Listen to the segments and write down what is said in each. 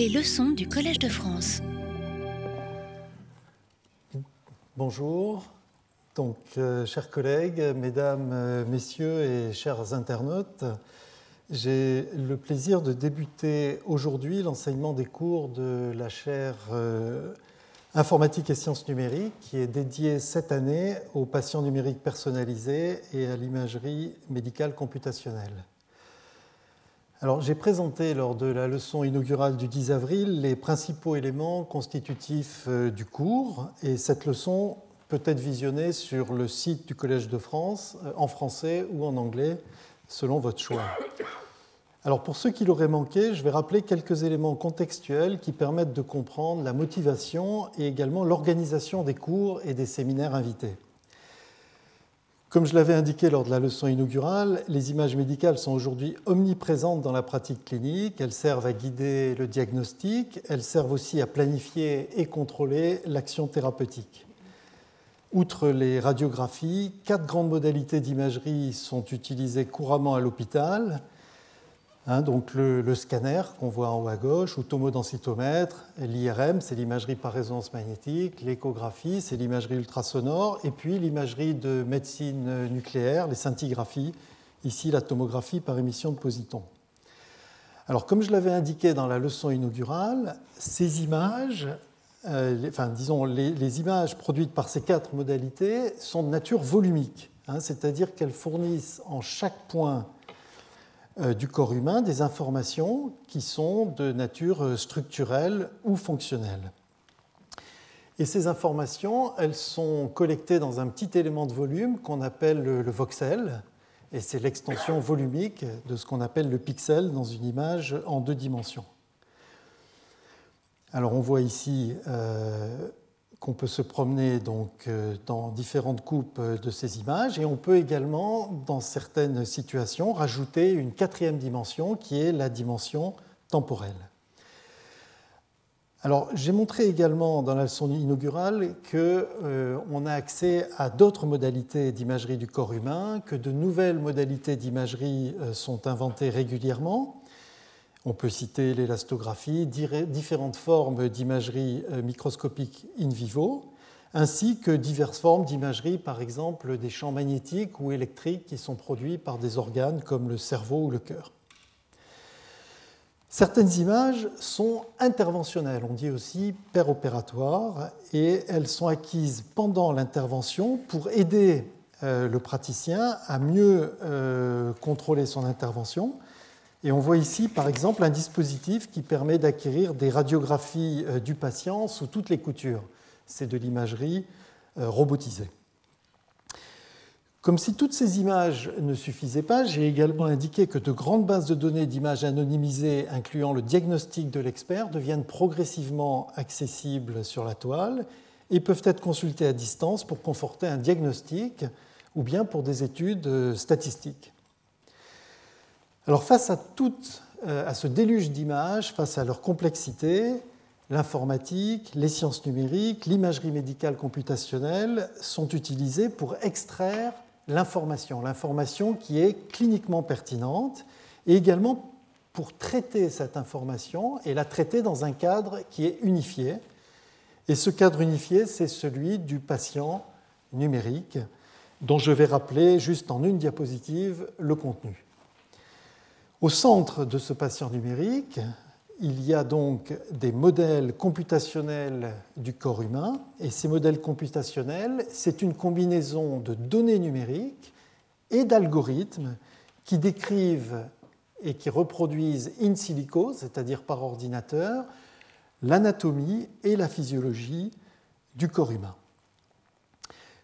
Les leçons du Collège de France. Bonjour. Donc, euh, chers collègues, mesdames, euh, messieurs et chers internautes, j'ai le plaisir de débuter aujourd'hui l'enseignement des cours de la chaire euh, Informatique et sciences numériques qui est dédiée cette année aux patients numériques personnalisés et à l'imagerie médicale computationnelle. Alors, j'ai présenté lors de la leçon inaugurale du 10 avril les principaux éléments constitutifs euh, du cours et cette leçon peut être visionnée sur le site du Collège de France euh, en français ou en anglais selon votre choix. Alors pour ceux qui l'auraient manqué, je vais rappeler quelques éléments contextuels qui permettent de comprendre la motivation et également l'organisation des cours et des séminaires invités. Comme je l'avais indiqué lors de la leçon inaugurale, les images médicales sont aujourd'hui omniprésentes dans la pratique clinique. Elles servent à guider le diagnostic, elles servent aussi à planifier et contrôler l'action thérapeutique. Outre les radiographies, quatre grandes modalités d'imagerie sont utilisées couramment à l'hôpital Hein, donc le, scanner qu'on voit en haut à gauche, ou tomodensitomètre, l'IRM, c'est l'imagerie par résonance magnétique, l'échographie, c'est l'imagerie ultrasonore, et puis l'imagerie de médecine nucléaire, les scintigraphies, ici la tomographie par émission de positons. Alors comme je l'avais indiqué dans la leçon inaugurale, ces images, euh, enfin disons les, images produites par ces quatre modalités sont de nature volumique, hein, c'est-à-dire qu'elles fournissent en chaque point du corps humain des informations qui sont de nature euh, structurelle ou fonctionnelle. Et ces informations, elles sont collectées dans un petit élément de volume qu'on appelle le, voxel, et c'est l'extension volumique de ce qu'on appelle le pixel dans une image en deux dimensions. Alors on voit ici euh, qu'on peut se promener donc euh, dans différentes coupes euh, de ces images et on peut également, dans certaines situations, rajouter une quatrième dimension qui est la dimension temporelle. J'ai montré également dans la leçon inaugurale qu'on euh, a accès à d'autres modalités d'imagerie du corps humain, que de nouvelles modalités d'imagerie sont inventées régulièrement. On peut citer l'élastographie, différentes formes d'imagerie euh, microscopique in vivo, ainsi que diverses formes d'imagerie, par exemple des champs magnétiques ou électriques qui sont produits par des organes comme le cerveau ou le cœur. Certaines images sont interventionnelles, on dit aussi péropératoires, et elles sont acquises pendant l'intervention pour aider euh, le praticien à mieux euh, contrôler son intervention et on voit ici, par exemple, un dispositif qui permet d'acquérir des radiographies euh, du patient sous toutes les coutures. C'est de l'imagerie euh, robotisée. Comme si toutes ces images ne suffisaient pas, j'ai également indiqué que de grandes bases de données d'images anonymisées incluant le diagnostic de l'expert deviennent progressivement accessibles sur la toile et peuvent être consultées à distance pour conforter un diagnostic ou bien pour des études euh, statistiques. Alors face à, euh, à ce déluge d'images, face à leur complexité, l'informatique, les sciences numériques, l'imagerie médicale computationnelle sont utilisées pour extraire l'information, l'information qui est cliniquement pertinente, et également pour traiter cette information et la traiter dans un cadre qui est unifié. Et ce cadre unifié, c'est celui du patient numérique, dont je vais rappeler juste en une diapositive le contenu. Au centre de ce patient numérique, il y a donc des modèles computationnels du corps humain, et ces modèles computationnels, c'est une combinaison de données numériques et d'algorithmes qui décrivent et qui reproduisent in silico, c'est-à-dire par ordinateur, l'anatomie et la physiologie du corps humain.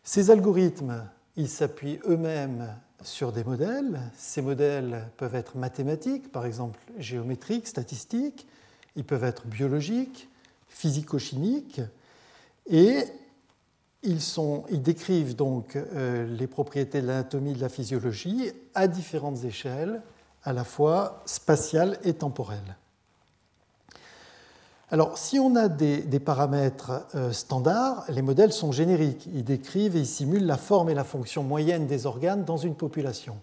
Ces algorithmes, ils s'appuient eux-mêmes sur des modèles. Ces modèles peuvent être mathématiques, par exemple géométriques, statistiques, ils peuvent être biologiques, physico-chimiques, et ils, décrivent donc euh, les propriétés de l'anatomie et de la physiologie à différentes échelles, à la fois spatiales et temporelles. Alors, si on a des, paramètres euh, standards, les modèles sont génériques. Ils décrivent et ils simulent la forme et la fonction moyenne des organes dans une population.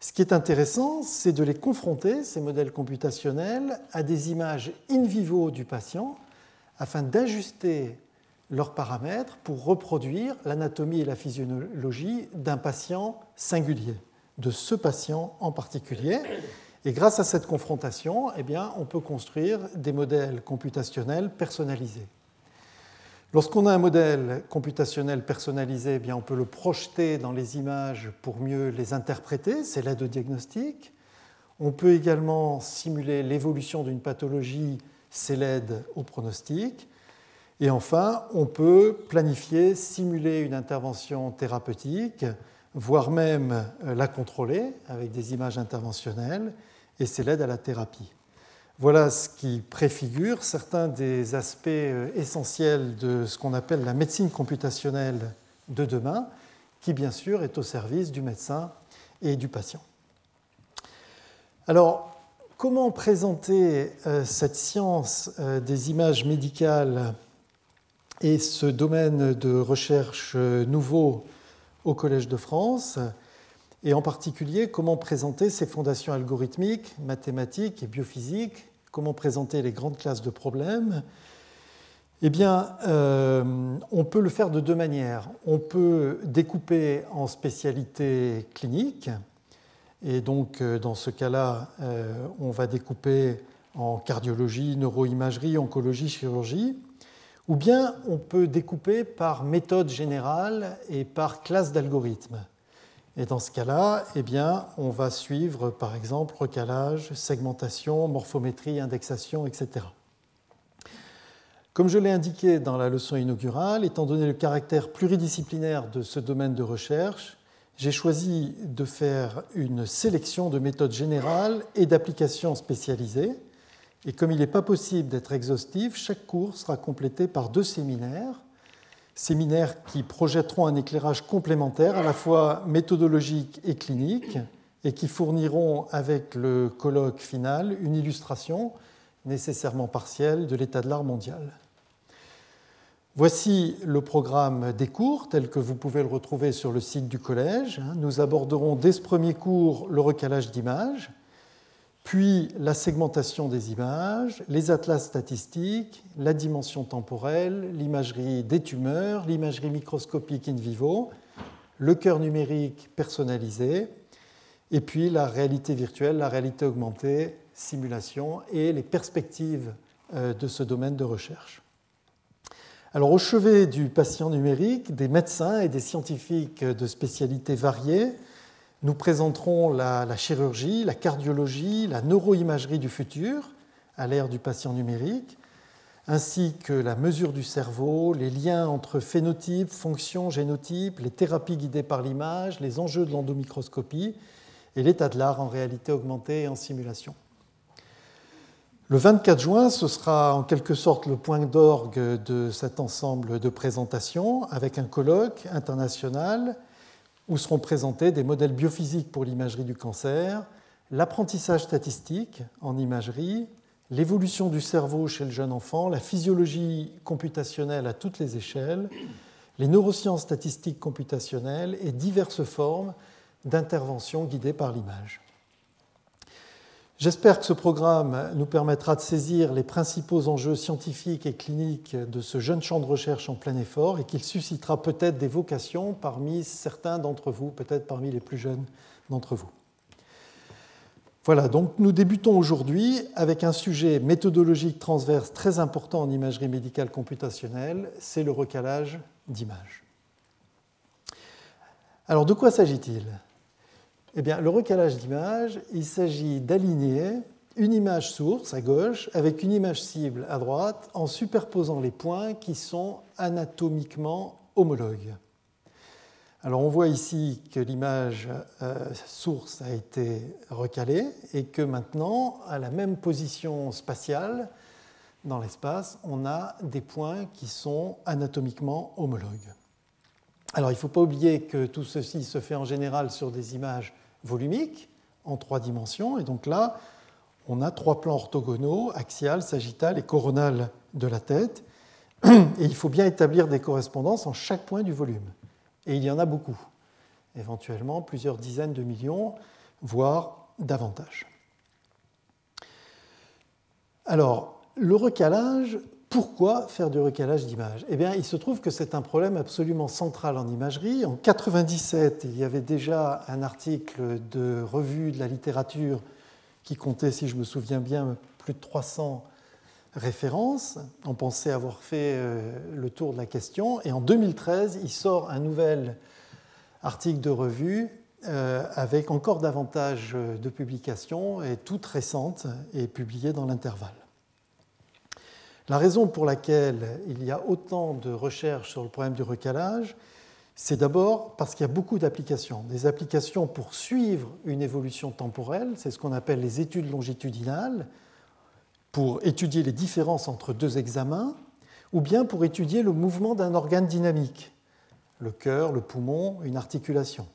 Ce qui est intéressant, c'est de les confronter, ces modèles computationnels, à des images in vivo du patient afin d'ajuster leurs paramètres pour reproduire l'anatomie et la physiologie d'un patient singulier, de ce patient en particulier. Et grâce à cette confrontation, eh bien, on peut construire des modèles computationnels personnalisés. Lorsqu'on a un modèle computationnel personnalisé, eh bien, on peut le projeter dans les images pour mieux les interpréter, c'est l'aide au diagnostic. On peut également simuler l'évolution d'une pathologie, c'est l'aide au pronostic. Et enfin, on peut planifier, simuler une intervention thérapeutique, voire même la contrôler avec des images interventionnelles, et c'est l'aide à la thérapie. Voilà ce qui préfigure certains des aspects euh, essentiels de ce qu'on appelle la médecine computationnelle de demain, qui bien sûr est au service du médecin et du patient. Alors, comment présenter euh, cette science euh, des images médicales et ce domaine de recherche nouveau au Collège de France et en particulier comment présenter ces fondations algorithmiques, mathématiques et biophysiques, comment présenter les grandes classes de problèmes. Eh bien, euh, on peut le faire de deux manières. On peut découper en spécialités cliniques, et donc euh, dans ce cas-là, euh, on va découper en cardiologie, neuroimagerie, oncologie, chirurgie, ou bien on peut découper par méthode générale et par classe d'algorithmes. Et dans ce cas-là, eh bien, on va suivre par exemple recalage, segmentation, morphométrie, indexation, etc. Comme je l'ai indiqué dans la leçon inaugurale, étant donné le caractère pluridisciplinaire de ce domaine de recherche, j'ai choisi de faire une sélection de méthodes générales et d'applications spécialisées. Et comme il n'est pas possible d'être exhaustif, chaque cours sera complété par deux séminaires séminaires qui projetteront un éclairage complémentaire à la fois méthodologique et clinique et qui fourniront avec le colloque final une illustration nécessairement partielle de l'état de l'art mondial. Voici le programme des cours tel que vous pouvez le retrouver sur le site du collège. Nous aborderons dès ce premier cours le recalage d'images, puis la segmentation des images, les atlas statistiques, la dimension temporelle, l'imagerie des tumeurs, l'imagerie microscopique in vivo, le cœur numérique personnalisé, et puis la réalité virtuelle, la réalité augmentée, simulation et les perspectives euh, de ce domaine de recherche. Alors au chevet du patient numérique, des médecins et des scientifiques de spécialités variées nous présenterons la, chirurgie, la cardiologie, la neuroimagerie du futur à l'ère du patient numérique, ainsi que la mesure du cerveau, les liens entre phénotype, fonction, génotype, les thérapies guidées par l'image, les enjeux de l'endomicroscopie et l'état de l'art en réalité augmentée et en simulation. Le 24 juin, ce sera en quelque sorte le point d'orgue de cet ensemble de présentations avec un colloque international où seront présentés des modèles biophysiques pour l'imagerie du cancer, l'apprentissage statistique en imagerie, l'évolution du cerveau chez le jeune enfant, la physiologie computationnelle à toutes les échelles, les neurosciences statistiques computationnelles et diverses formes d'intervention guidées par l'image. J'espère que ce programme nous permettra de saisir les principaux enjeux scientifiques et cliniques de ce jeune champ de recherche en plein effort et qu'il suscitera peut-être des vocations parmi certains d'entre vous, peut-être parmi les plus jeunes d'entre vous. Voilà, donc nous débutons aujourd'hui avec un sujet méthodologique transverse très important en imagerie médicale computationnelle, c'est le recalage d'images. Alors de quoi s'agit-il? Eh le recalage d'image, il s'agit d'aligner une image source à gauche avec une image cible à droite en superposant les points qui sont anatomiquement homologues. Alors on voit ici que l'image euh, source a été recalée et que maintenant, à la même position spatiale dans l'espace, on a des points qui sont anatomiquement homologues. Alors il ne faut pas oublier que tout ceci se fait en général sur des images volumiques en trois dimensions. Et donc là, on a trois plans orthogonaux, axial, sagittal et coronal de la tête. Et il faut bien établir des correspondances en chaque point du volume. Et il y en a beaucoup, éventuellement plusieurs dizaines de millions, voire davantage. Alors, le recalage, pourquoi faire du recalage d'image Eh bien, il se trouve que c'est un problème absolument central en imagerie. En 1997, il y avait déjà un article de revue de la littérature qui comptait, si je me souviens bien, plus de 300 références. On pensait avoir fait euh, le tour de la question. Et en 2013, il sort un nouvel article de revue euh, avec encore davantage de publications et toutes récentes et publiées dans l'intervalle. La raison pour laquelle il y a autant de recherches sur le problème du recalage, c'est d'abord parce qu'il y a beaucoup d'applications. Des applications pour suivre une évolution temporelle, c'est ce qu'on appelle les études longitudinales, pour étudier les différences entre deux examens, ou bien pour étudier le mouvement d'un organe dynamique, le cœur, le poumon, une articulation.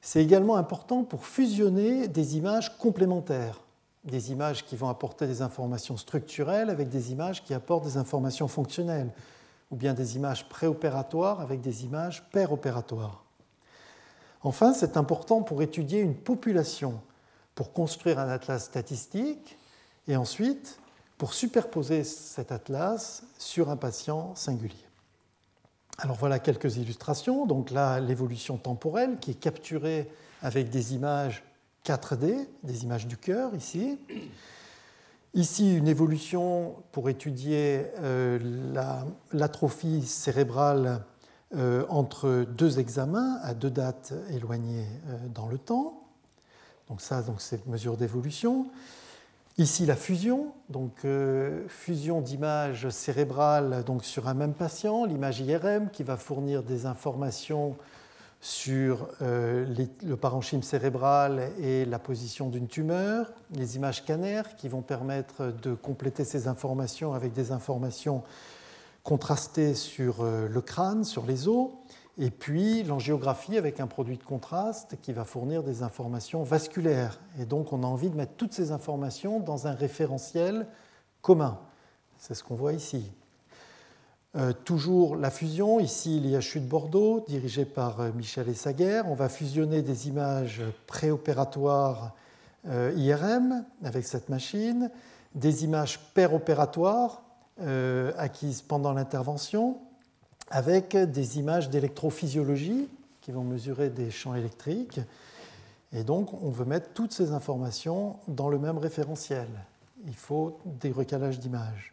C'est également important pour fusionner des images complémentaires des images qui vont apporter des informations structurelles avec des images qui apportent des informations fonctionnelles, ou bien des images préopératoires avec des images péropératoires. Enfin, c'est important pour étudier une population, pour construire un atlas statistique, et ensuite pour superposer cet atlas sur un patient singulier. Alors voilà quelques illustrations. Donc là, l'évolution temporelle qui est capturée avec des images 4D, des images du cœur ici. Ici, une évolution pour étudier euh, l'atrophie cérébrale euh, entre deux examens à deux dates éloignées euh, dans le temps. Donc ça, donc c'est mesure d'évolution. Ici, la fusion, donc fusion d'images cérébrales donc sur un même patient, l'image IRM qui va fournir des informations sur euh, le parenchyme cérébral et la position d'une tumeur, les images canaires qui vont permettre de compléter ces informations avec des informations contrastées sur euh, le crâne, sur les os, et puis l'angiographie avec un produit de contraste qui va fournir des informations vasculaires. Et donc on a envie de mettre toutes ces informations dans un référentiel commun. C'est ce qu'on voit ici. Euh, toujours la fusion, ici l'IHU de Bordeaux, dirigé par euh, Michel Essaguer. On va fusionner des images préopératoires euh, IRM avec cette machine, des images péropératoires acquises pendant l'intervention, avec des images d'électrophysiologie qui vont mesurer des champs électriques. Et donc, on veut mettre toutes ces informations dans le même référentiel. Il faut des recalages d'images.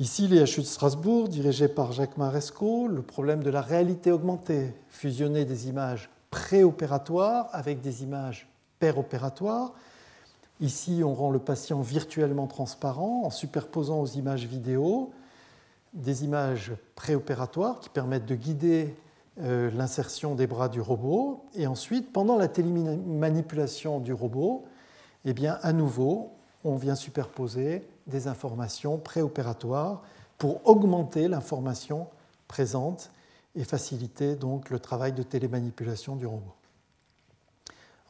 Ici, l'IHU de Strasbourg, dirigé par Jacques Maresco, le problème de la réalité augmentée, fusionner des images préopératoires avec des images péropératoires. Ici, on rend le patient virtuellement transparent en superposant aux images vidéo des images préopératoires qui permettent de guider euh, l'insertion des bras du robot. Et ensuite, pendant la télémanipulation du robot, eh à nouveau, on vient superposer des informations préopératoires pour augmenter l'information présente et faciliter donc le travail de télémanipulation du robot.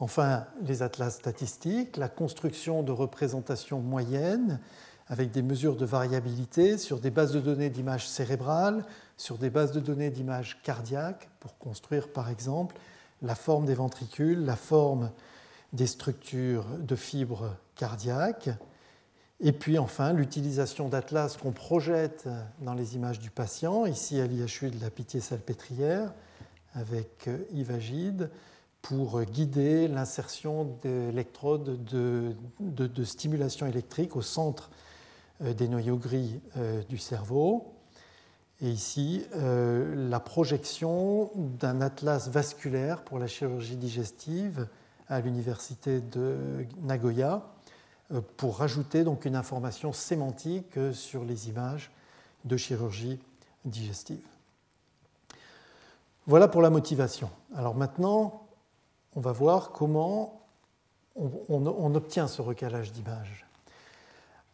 Enfin, les atlas statistiques, la construction de représentations moyennes avec des mesures de variabilité sur des bases de données d'images cérébrales, sur des bases de données d'images cardiaques, pour construire par exemple la forme des ventricules, la forme des structures de fibres cardiaques, et puis enfin, l'utilisation d'Atlas qu'on projette dans les images du patient, ici à l'IHU de la Pitié-Salpêtrière, avec Yves Agide, pour guider l'insertion d'électrodes de, de, stimulation électrique au centre euh, des noyaux gris euh, du cerveau. Et ici, euh, la projection d'un atlas vasculaire pour la chirurgie digestive à l'université de Nagoya euh, pour rajouter donc une information sémantique euh, sur les images de chirurgie digestive. Voilà pour la motivation. Alors maintenant, on va voir comment on, obtient ce recalage d'images.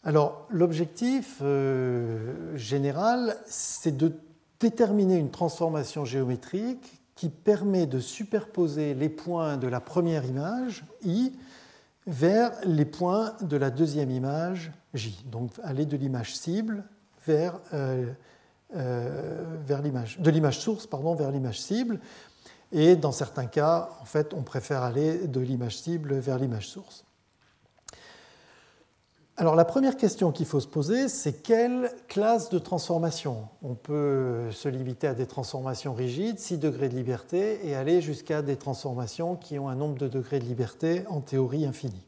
Alors l'objectif euh, général, c'est de déterminer une transformation géométrique qui permet de superposer les points de la première image, I, vers les points de la deuxième image J. Donc aller de l'image cible vers, euh, euh, vers l'image, de l'image source pardon, vers l'image cible. Et dans certains cas, en fait, on préfère aller de l'image cible vers l'image source. Alors la première question qu'il faut se poser, c'est quelle classe de transformation On peut se limiter à des transformations rigides, 6 degrés de liberté, et aller jusqu'à des transformations qui ont un nombre de degrés de liberté en théorie infini?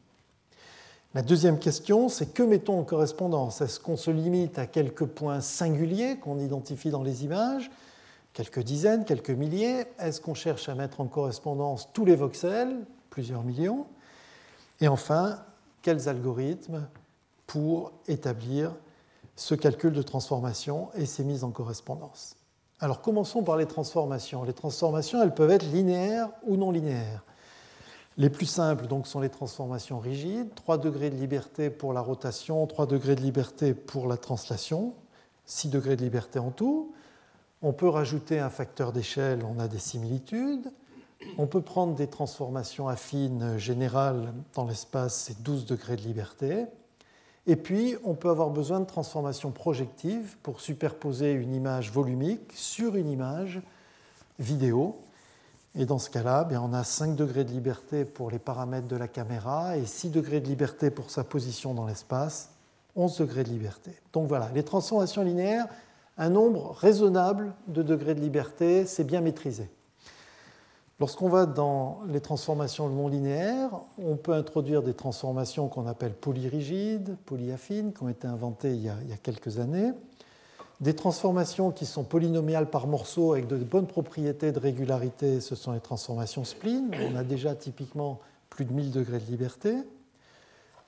La deuxième question, c'est que mettons en correspondance? Est-ce qu'on se limite à quelques points singuliers qu'on identifie dans les images? Quelques dizaines, quelques milliers? Est-ce qu'on cherche à mettre en correspondance tous les voxels? Plusieurs millions. Et enfin, quels algorithmes pour établir ce calcul de transformation et ses mises en correspondance. Alors commençons par les transformations. Les transformations, elles peuvent être linéaires ou non linéaires. Les plus simples donc, sont les transformations rigides, 3 degrés de liberté pour la rotation, 3 degrés de liberté pour la translation, 6 degrés de liberté en tout. On peut rajouter un facteur d'échelle, on a des similitudes. On peut prendre des transformations affines générales dans l'espace, c'est 12 degrés de liberté. Et puis, on peut avoir besoin de transformations projectives pour superposer une image volumique sur une image vidéo. Et dans ce cas-là, eh on a 5 degrés de liberté pour les paramètres de la caméra et 6 degrés de liberté pour sa position dans l'espace, 11 degrés de liberté. Donc voilà, les transformations linéaires, un nombre raisonnable de degrés de liberté, c'est bien maîtrisé. Lorsqu'on va dans les transformations non linéaires, on peut introduire des transformations qu'on appelle polyrigides, polyaffines, qui ont été inventées il y, a, quelques années, des transformations qui sont polynomiales par morceaux avec de bonnes propriétés de régularité, ce sont les transformations spleen. On a déjà typiquement plus de 1000 degrés de liberté.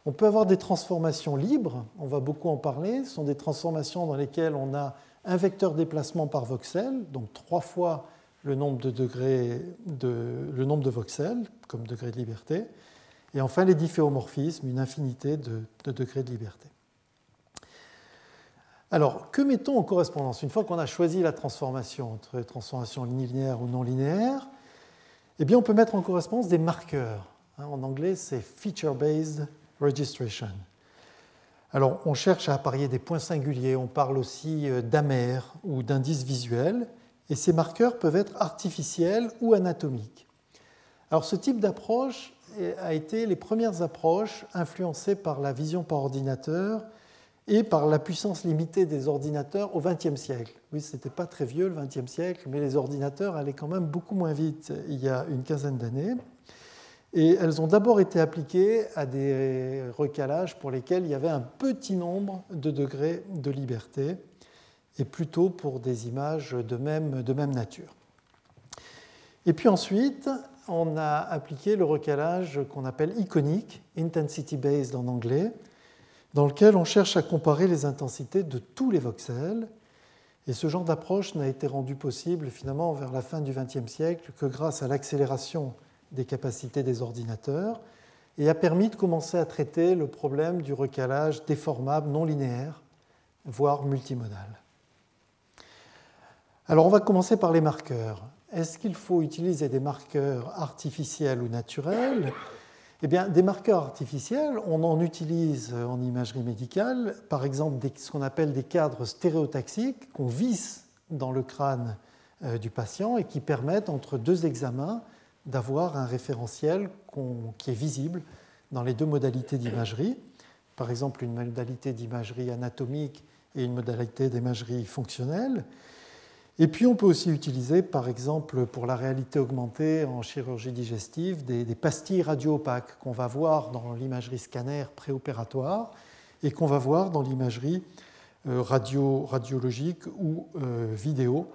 On peut avoir des transformations libres, on va beaucoup en parler. Ce sont des transformations dans lesquelles on a un vecteur déplacement par voxel, donc trois fois le nombre de, degrés de, le nombre de voxels comme degré de liberté, et enfin les difféomorphismes, une infinité de, degrés de liberté. Alors, que mettons en correspondance? Une fois qu'on a choisi la transformation entre transformation linéaire ou non linéaire, eh bien, on peut mettre en correspondance des marqueurs. Hein, en anglais, c'est feature-based registration. Alors, on cherche à apparier des points singuliers, on parle aussi euh, d'amers ou d'indices visuels et ces marqueurs peuvent être artificiels ou anatomiques. Alors ce type d'approche a été les premières approches influencées par la vision par ordinateur et par la puissance limitée des ordinateurs au XXe siècle. Oui, ce n'était pas très vieux le XXe siècle, mais les ordinateurs allaient quand même beaucoup moins vite il y a une quinzaine d'années. Et elles ont d'abord été appliquées à des recalages pour lesquels il y avait un petit nombre de degrés de liberté et plutôt pour des images de même, de même nature. Et puis ensuite, on a appliqué le recalage qu'on appelle iconique, intensity based en anglais, dans lequel on cherche à comparer les intensités de tous les voxels. Et ce genre d'approche n'a été rendu possible finalement vers la fin du XXe siècle que grâce à l'accélération des capacités des ordinateurs et a permis de commencer à traiter le problème du recalage déformable non linéaire, voire multimodal. Alors on va commencer par les marqueurs. Est-ce qu'il faut utiliser des marqueurs artificiels ou naturels? Eh bien, des marqueurs artificiels, on en utilise en imagerie médicale, par exemple ce qu'on appelle des cadres stéréotaxiques qu'on visse dans le crâne euh, du patient et qui permettent entre deux examens d'avoir un référentiel qui est visible dans les deux modalités d'imagerie. Par exemple, une modalité d'imagerie anatomique et une modalité d'imagerie fonctionnelle. Et puis on peut aussi utiliser, par exemple, pour la réalité augmentée en chirurgie digestive, des, pastilles radio-opaques qu'on va voir dans l'imagerie scanner préopératoire et qu'on va voir dans l'imagerie euh, radio, radiologique ou euh, vidéo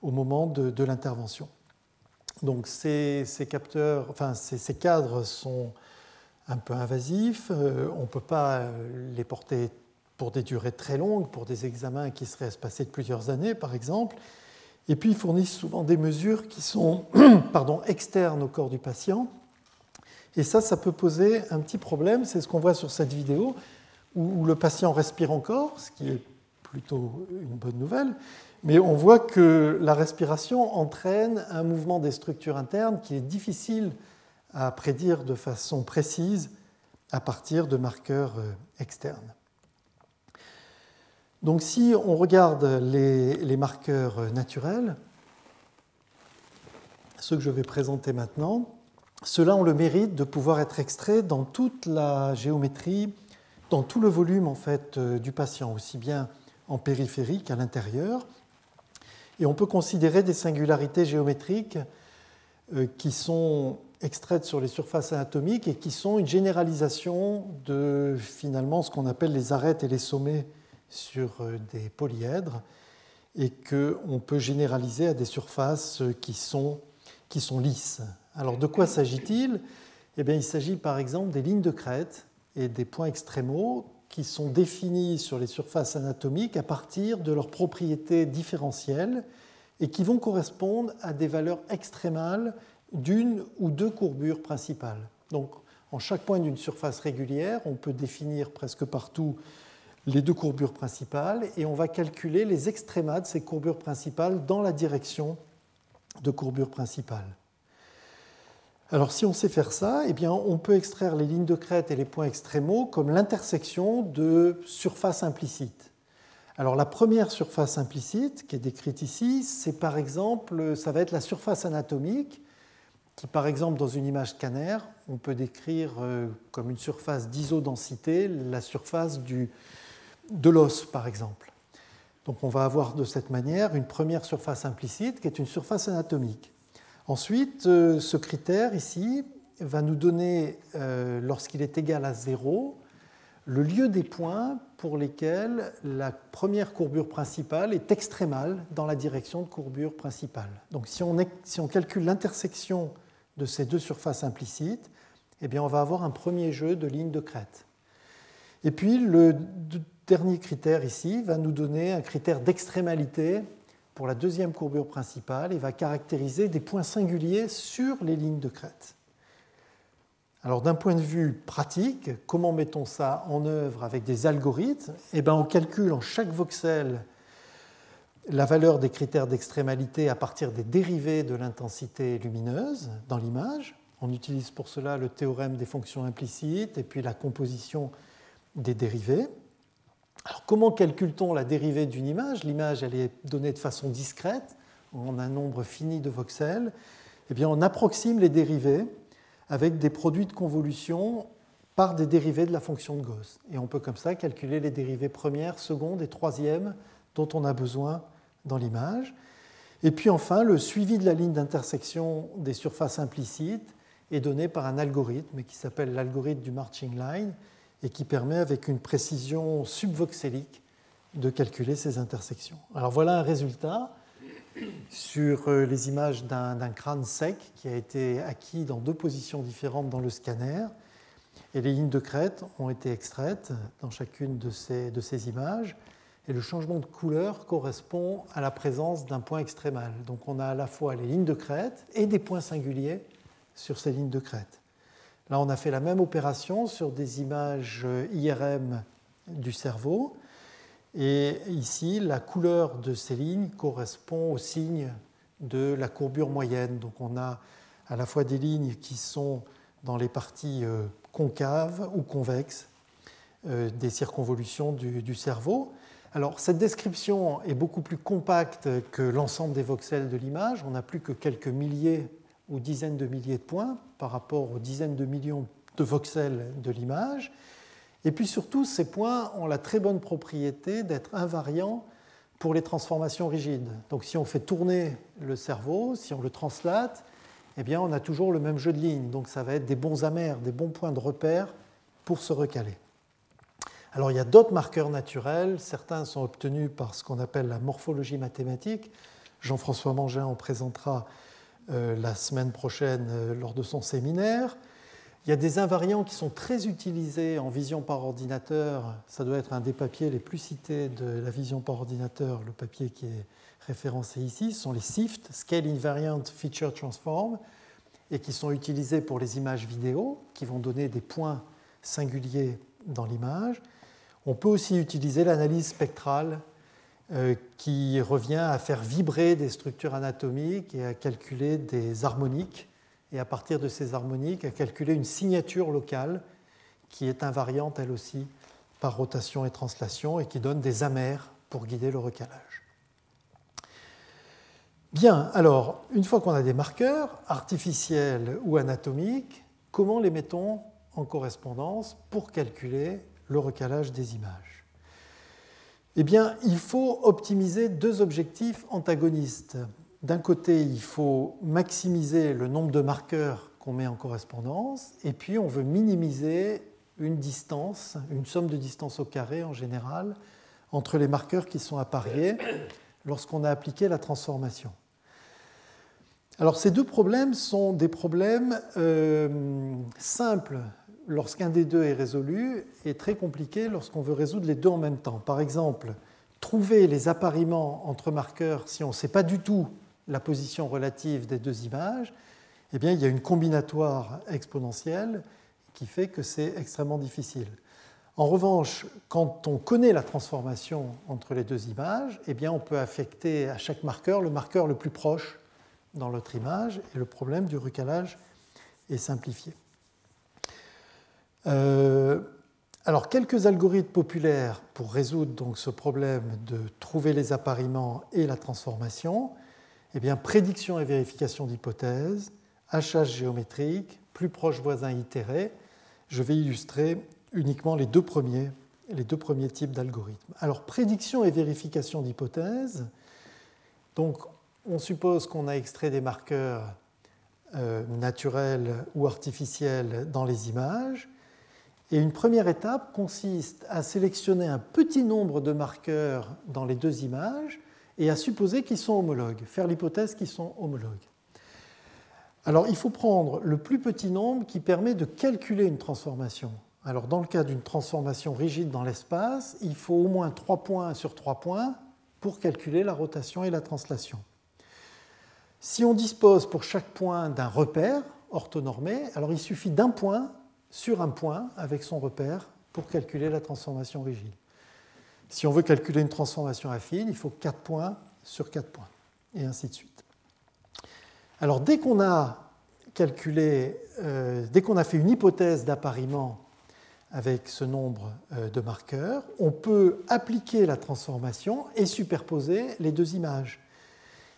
au moment de, l'intervention. Donc ces, capteurs, enfin, ces, cadres sont un peu invasifs, euh, on ne peut pas les porter pour des durées très longues, pour des examens qui seraient espacés de plusieurs années, par exemple. Et puis, ils fournissent souvent des mesures qui sont pardon, externes au corps du patient. Et ça, ça peut poser un petit problème. C'est ce qu'on voit sur cette vidéo, où le patient respire encore, ce qui est plutôt une bonne nouvelle. Mais on voit que la respiration entraîne un mouvement des structures internes qui est difficile à prédire de façon précise à partir de marqueurs euh, externes. Donc si on regarde les, marqueurs naturels, ceux que je vais présenter maintenant, ceux-là ont le mérite de pouvoir être extraits dans toute la géométrie, dans tout le volume en fait euh, du patient, aussi bien en périphérie qu'à l'intérieur. Et on peut considérer des singularités géométriques euh, qui sont extraites sur les surfaces anatomiques et qui sont une généralisation de finalement ce qu'on appelle les arêtes et les sommets sur euh, des polyèdres et qu'on peut généraliser à des surfaces qui sont, qui sont lisses. Alors de quoi s'agit-il? Eh bien, Il s'agit par exemple des lignes de crête et des points extrémaux qui sont définis sur les surfaces anatomiques à partir de leurs propriétés différentielles et qui vont correspondre à des valeurs extrémales d'une ou deux courbures principales. Donc, en chaque point d'une surface régulière, on peut définir presque partout les deux courbures principales et on va calculer les extrémas de ces courbures principales dans la direction de courbures principales. Alors si on sait faire ça, eh bien, on peut extraire les lignes de crête et les points extrémaux comme l'intersection de surfaces implicites. Alors la première surface implicite qui est décrite ici, c'est par exemple, ça va être la surface anatomique qui par exemple dans une image scanner, on peut décrire euh, comme une surface d'isodensité la surface du, de l'os par exemple. Donc on va avoir de cette manière une première surface implicite qui est une surface anatomique. Ensuite, euh, ce critère ici va nous donner, euh, lorsqu'il est égal à 0, le lieu des points pour lesquels la première courbure principale est extrémale dans la direction de courbure principale. Donc si on, si on calcule l'intersection de ces deux surfaces implicites, eh bien on va avoir un premier jeu de lignes de crête. Et puis le dernier critère ici va nous donner un critère d'extrémalité pour la deuxième courbure principale et va caractériser des points singuliers sur les lignes de crête. Alors d'un point de vue pratique, comment mettons ça en œuvre avec des algorithmes? Eh bien, On calcule en chaque voxel la valeur des critères d'extrémalité à partir des dérivés de l'intensité lumineuse dans l'image. On utilise pour cela le théorème des fonctions implicites et puis la composition des dérivés. Alors comment calcule-t-on la dérivée d'une image? L'image, elle est donnée de façon discrète, en un nombre fini de voxels. Eh bien, on approxime les dérivés avec des produits de convolution par des dérivés de la fonction de Gauss. Et on peut comme ça calculer les dérivées premières, secondes et troisièmes dont on a besoin dans l'image. Et puis enfin, le suivi de la ligne d'intersection des surfaces implicites est donné par un algorithme qui s'appelle l'algorithme du marching line et qui permet avec une précision subvoxélique de calculer ces intersections. Alors voilà un résultat sur euh, les images d'un crâne sec qui a été acquis dans deux positions différentes dans le scanner. Et les lignes de crête ont été extraites dans chacune de ces, de ces images. Et le changement de couleur correspond à la présence d'un point extrémal. Donc on a à la fois les lignes de crête et des points singuliers sur ces lignes de crête. Là, on a fait la même opération sur des images IRM du cerveau. Et ici, la couleur de ces lignes correspond au signe de la courbure moyenne. Donc on a à la fois des lignes qui sont dans les parties euh, concaves ou convexes euh, des circonvolutions du, cerveau. Alors cette description est beaucoup plus compacte que l'ensemble des voxels de l'image. On n'a plus que quelques milliers ou dizaines de milliers de points par rapport aux dizaines de millions de voxels de l'image. Et puis surtout, ces points ont la très bonne propriété d'être invariants pour les transformations rigides. Donc si on fait tourner le cerveau, si on le translate, eh bien on a toujours le même jeu de lignes. Donc ça va être des bons amers, des bons points de repère pour se recaler. Alors il y a d'autres marqueurs naturels, certains sont obtenus par ce qu'on appelle la morphologie mathématique. Jean-François Mangin en présentera la semaine prochaine euh, lors de son séminaire. Il y a des invariants qui sont très utilisés en vision par ordinateur. Ça doit être un des papiers les plus cités de la vision par ordinateur, le papier qui est référencé ici. Ce sont les SIFT, Scale Invariant Feature Transform, et qui sont utilisés pour les images vidéo, qui vont donner des points singuliers dans l'image. On peut aussi utiliser l'analyse spectrale euh, qui revient à faire vibrer des structures anatomiques et à calculer des harmoniques, et à partir de ces harmoniques, à calculer une signature locale qui est invariante elle aussi par rotation et translation et qui donne des amers pour guider le recalage. Bien, alors, une fois qu'on a des marqueurs, artificiels ou anatomiques, comment les mettons en correspondance pour calculer le recalage des images? Eh bien, il faut optimiser deux objectifs antagonistes. D'un côté, il faut maximiser le nombre de marqueurs qu'on met en correspondance, et puis on veut minimiser une distance, une somme de distance au carré en général, entre les marqueurs qui sont appariés lorsqu'on a appliqué la transformation. Alors ces deux problèmes sont des problèmes euh, simples lorsqu'un des deux est résolu et très compliqués lorsqu'on veut résoudre les deux en même temps. Par exemple, trouver les appariements entre marqueurs si on ne sait pas du tout la position relative des deux images, eh bien, il y a une combinatoire exponentielle qui fait que c'est extrêmement difficile. En revanche, quand on connaît la transformation entre les deux images, eh bien, on peut affecter à chaque marqueur le marqueur le plus proche dans l'autre image et le problème du recalage est simplifié. Euh, alors, quelques algorithmes populaires pour résoudre donc ce problème de trouver les appariements et la transformation. Eh bien, prédiction et vérification d'hypothèses, hachage géométrique, plus proche voisin itéré. Je vais illustrer uniquement les deux premiers, types d'algorithmes. Alors, prédiction et vérification d'hypothèses. Donc, on suppose qu'on a extrait des marqueurs euh, naturels ou artificiels dans les images. Et une première étape consiste à sélectionner un petit nombre de marqueurs dans les deux images et à supposer qu'ils sont homologues, faire l'hypothèse qu'ils sont homologues. Alors il faut prendre le plus petit nombre qui permet de calculer une transformation. Alors dans le cas d'une transformation rigide dans l'espace, il faut au moins 3 points sur 3 points pour calculer la rotation et la translation. Si on dispose pour chaque point d'un repère orthonormé, alors il suffit d'un point sur un point avec son repère pour calculer la transformation rigide. Si on veut calculer une transformation affine, il faut 4 points sur 4 points, et ainsi de suite. Alors dès qu'on a calculé, euh, dès qu'on a fait une hypothèse d'appariement avec ce nombre euh, de marqueurs, on peut appliquer la transformation et superposer les deux images.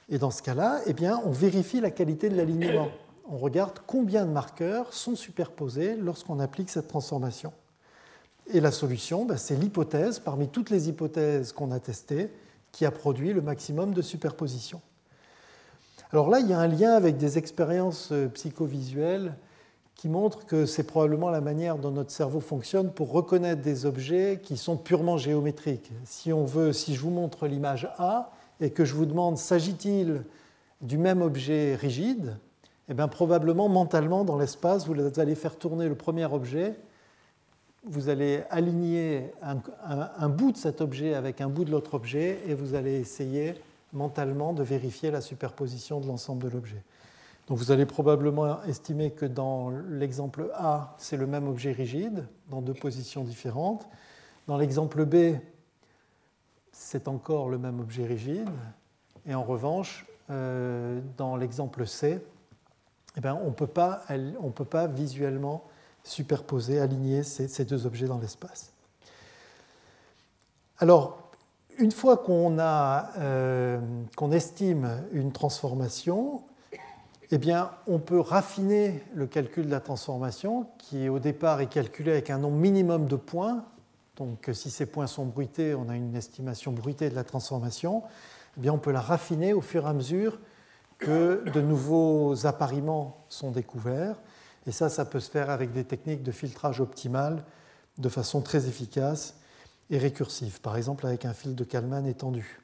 Et dans ce cas-là, eh on vérifie la qualité de l'alignement. On regarde combien de marqueurs sont superposés lorsqu'on applique cette transformation. Et la solution, ben, c'est l'hypothèse, parmi toutes les hypothèses qu'on a testées, qui a produit le maximum de superposition. Alors là, il y a un lien avec des expériences euh, psychovisuelles qui montrent que c'est probablement la manière dont notre cerveau fonctionne pour reconnaître des objets qui sont purement géométriques. Si on veut, si je vous montre l'image A et que je vous demande s'agit-il du même objet rigide, eh bien probablement mentalement dans l'espace, vous allez faire tourner le premier objet vous allez aligner un, bout de cet objet avec un bout de l'autre objet et vous allez essayer mentalement de vérifier la superposition de l'ensemble de l'objet. Donc vous allez probablement estimer que dans l'exemple A, c'est le même objet rigide, dans deux positions différentes. Dans l'exemple B, c'est encore le même objet rigide. Et en revanche, euh, dans l'exemple C, eh bien, on ne peut pas visuellement superposer, aligner ces, deux objets dans l'espace. Alors, une fois qu'on euh, estime une transformation, eh bien, on peut raffiner le calcul de la transformation, qui au départ est calculé avec un nombre minimum de points. Donc, si ces points sont bruités, on a une estimation bruitée de la transformation. Eh bien, on peut la raffiner au fur et à mesure que de nouveaux appariements sont découverts. Et ça, ça peut se faire avec des techniques de filtrage optimal de façon très efficace et récursive, par exemple avec un fil de Kalman étendu.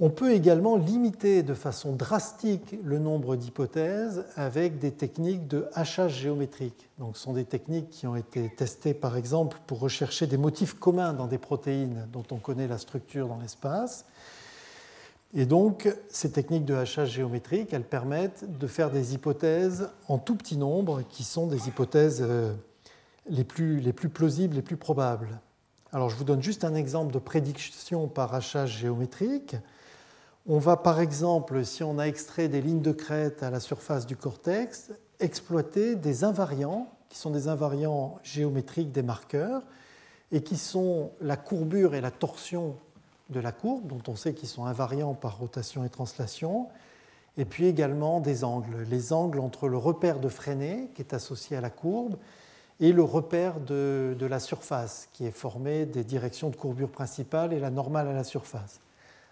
On peut également limiter de façon drastique le nombre d'hypothèses avec des techniques de hachage géométrique. Donc, ce sont des techniques qui ont été testées, par exemple, pour rechercher des motifs communs dans des protéines dont on connaît la structure dans l'espace. Et donc, ces techniques de hachage géométrique, elles permettent de faire des hypothèses en tout petit nombre, qui sont des hypothèses euh, les plus, les plus plausibles, les plus probables. Alors, je vous donne juste un exemple de prédiction par hachage géométrique. On va, par exemple, si on a extrait des lignes de crête à la surface du cortex, exploiter des invariants, qui sont des invariants géométriques des marqueurs, et qui sont la courbure et la torsion de la courbe, dont on sait qu'ils sont invariants par rotation et translation, et puis également des angles, les angles entre le repère de Freinet, qui est associé à la courbe, et le repère de, de, la surface, qui est formé des directions de courbure principale et la normale à la surface.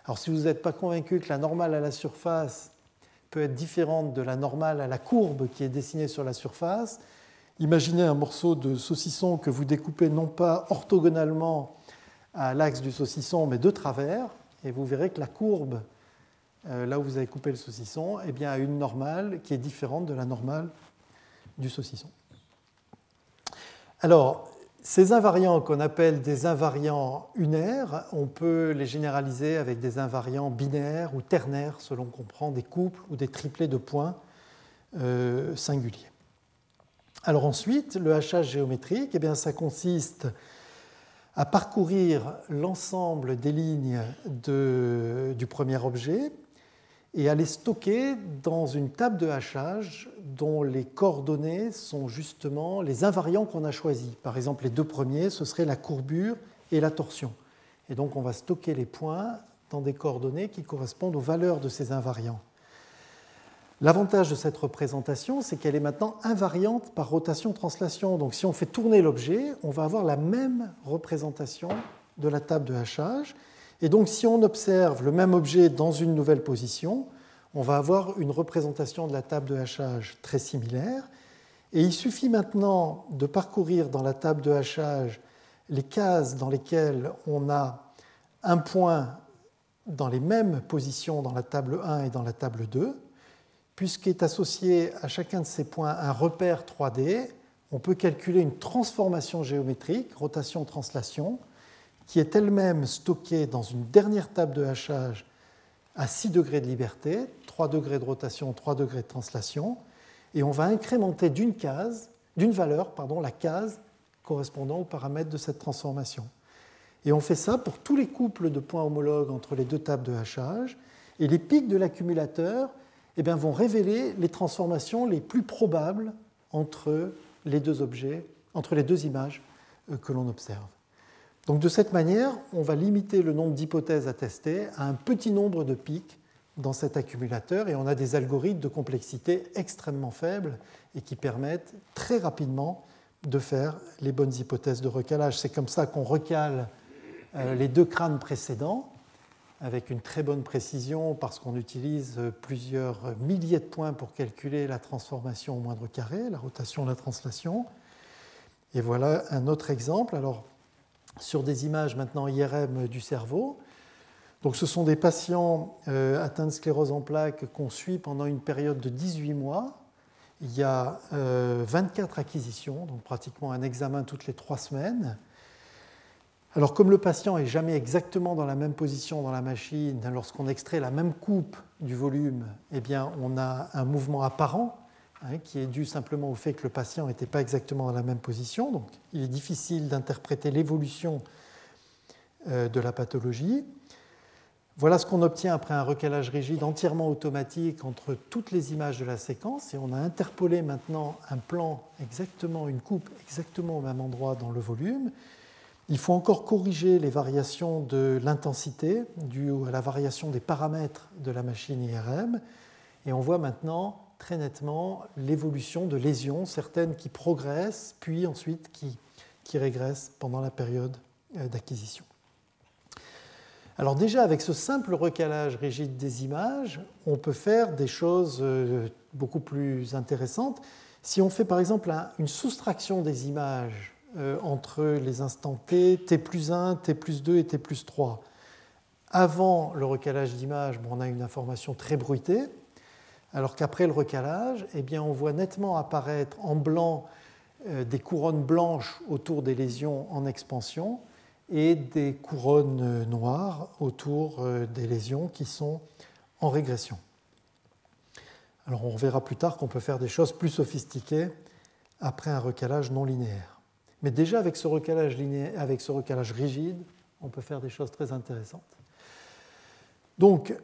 Alors si vous n'êtes pas convaincu que la normale à la surface peut être différente de la normale à la courbe qui est dessinée sur la surface, imaginez un morceau de saucisson que vous découpez non pas orthogonalement à l'axe du saucisson, mais de travers, et vous verrez que la courbe, euh, là où vous avez coupé le saucisson, eh bien, a une normale qui est différente de la normale du saucisson. Alors, ces invariants qu'on appelle des invariants unaires, on peut les généraliser avec des invariants binaires ou ternaires selon qu'on prend des couples ou des triplés de points euh, singuliers. Alors ensuite, le hachage géométrique, eh bien, ça consiste à parcourir l'ensemble des lignes du premier objet et à les stocker dans une table de hachage dont les coordonnées sont justement les invariants qu'on a choisis. Par exemple, les deux premiers, ce seraient la courbure et la torsion. Et donc on va stocker les points dans des coordonnées qui correspondent aux valeurs de ces invariants. L'avantage de cette représentation, c'est qu'elle est maintenant invariante par rotation-translation. Donc si on fait tourner l'objet, on va avoir la même représentation de la table de hachage. Et donc si on observe le même objet dans une nouvelle position, on va avoir une représentation de la table de hachage très similaire. Et il suffit maintenant de parcourir dans la table de hachage les cases dans lesquelles on a un point dans les mêmes positions dans la table 1 et dans la table 2 puisqu'est associé à chacun de ces points un repère 3D, on peut calculer une transformation géométrique, rotation-translation, qui est elle-même stockée dans une dernière table de hachage à 6 degrés de liberté, 3 degrés de rotation, 3 degrés de translation, et on va incrémenter d'une case, d'une valeur, pardon, la case correspondant aux paramètres de cette transformation. Et on fait ça pour tous les couples de points homologues entre les deux tables de hachage, et les pics de l'accumulateur eh bien, vont révéler les transformations les plus probables entre les deux objets, entre les deux images euh, que l'on observe. Donc de cette manière, on va limiter le nombre d'hypothèses à tester à un petit nombre de pics dans cet accumulateur et on a des algorithmes de complexité extrêmement faibles et qui permettent très rapidement de faire les bonnes hypothèses de recalage. C'est comme ça qu'on recale euh, les deux crânes précédents avec une très bonne précision parce qu'on utilise plusieurs milliers de points pour calculer la transformation au moindre carré, la rotation, la translation. Et voilà un autre exemple. Alors, sur des images maintenant IRM du cerveau. Donc, ce sont des patients euh, atteints de sclérose en plaques qu'on suit pendant une période de 18 mois. Il y a 24 euh, acquisitions, donc pratiquement un examen toutes les trois semaines. Alors comme le patient est jamais exactement dans la même position dans la machine, lorsqu'on extrait la même coupe du volume, eh bien, on a un mouvement apparent hein, qui est dû simplement au fait que le patient n'était pas exactement dans la même position. Donc il est difficile d'interpréter l'évolution euh, de la pathologie. Voilà ce qu'on obtient après un recalage rigide entièrement automatique entre toutes les images de la séquence. Et on a interpolé maintenant un plan exactement, une coupe exactement au même endroit dans le volume. Il faut encore corriger les variations de l'intensité dues à la variation des paramètres de la machine IRM. Et on voit maintenant très nettement l'évolution de lésions, certaines qui progressent, puis ensuite qui, qui régressent pendant la période euh, d'acquisition. Alors déjà, avec ce simple recalage rigide des images, on peut faire des choses euh, beaucoup plus intéressantes. Si on fait par exemple une soustraction des images entre les instants t, t plus 1, t plus 2 et t plus 3. Avant le recalage d'image, on a une information très bruitée, alors qu'après le recalage, eh bien, on voit nettement apparaître en blanc euh, des couronnes blanches autour des lésions en expansion et des couronnes noires autour euh, des lésions qui sont en régression. Alors on verra plus tard qu'on peut faire des choses plus sophistiquées après un recalage non linéaire. Mais déjà avec ce recalage, avec ce recalage rigide, on peut faire des choses très intéressantes. Donc,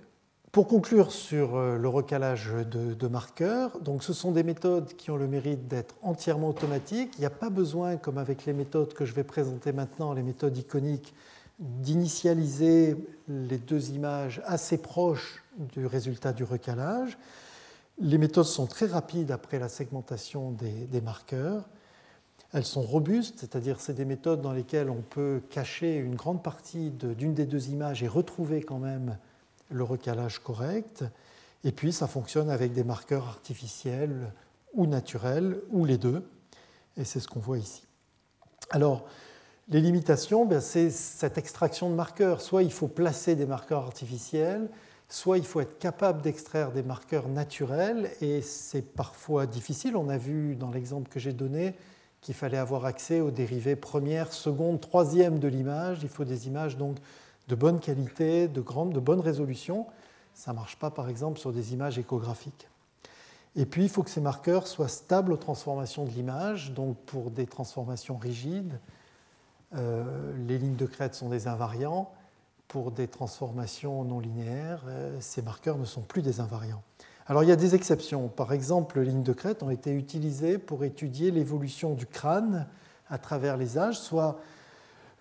pour conclure sur euh, le recalage de, marqueurs, donc ce sont des méthodes qui ont le mérite d'être entièrement automatiques. Il n'y a pas besoin, comme avec les méthodes que je vais présenter maintenant, les méthodes iconiques, d'initialiser les deux images assez proches du résultat du recalage. Les méthodes sont très rapides après la segmentation des, marqueurs. Elles sont robustes, c'est-à-dire c'est des méthodes dans lesquelles on peut cacher une grande partie d'une des deux images et retrouver quand même le recalage correct. Et puis ça fonctionne avec des marqueurs artificiels ou naturels, ou les deux. Et c'est ce qu'on voit ici. Alors, les limitations, ben, c'est cette extraction de marqueurs. Soit il faut placer des marqueurs artificiels, soit il faut être capable d'extraire des marqueurs naturels, et c'est parfois difficile. On a vu dans l'exemple que j'ai donné qu'il fallait avoir accès aux dérivées première, seconde, troisième de l'image. Il faut des images donc de bonne qualité, de, grande, de bonne résolution. Ça ne marche pas par exemple sur des images échographiques. Et puis il faut que ces marqueurs soient stables aux transformations de l'image. Donc pour des transformations rigides, euh, les lignes de crête sont des invariants. Pour des transformations non linéaires, euh, ces marqueurs ne sont plus des invariants. Alors il y a des exceptions. Par exemple, les lignes de crête ont été utilisées pour étudier l'évolution du crâne à travers les âges, soit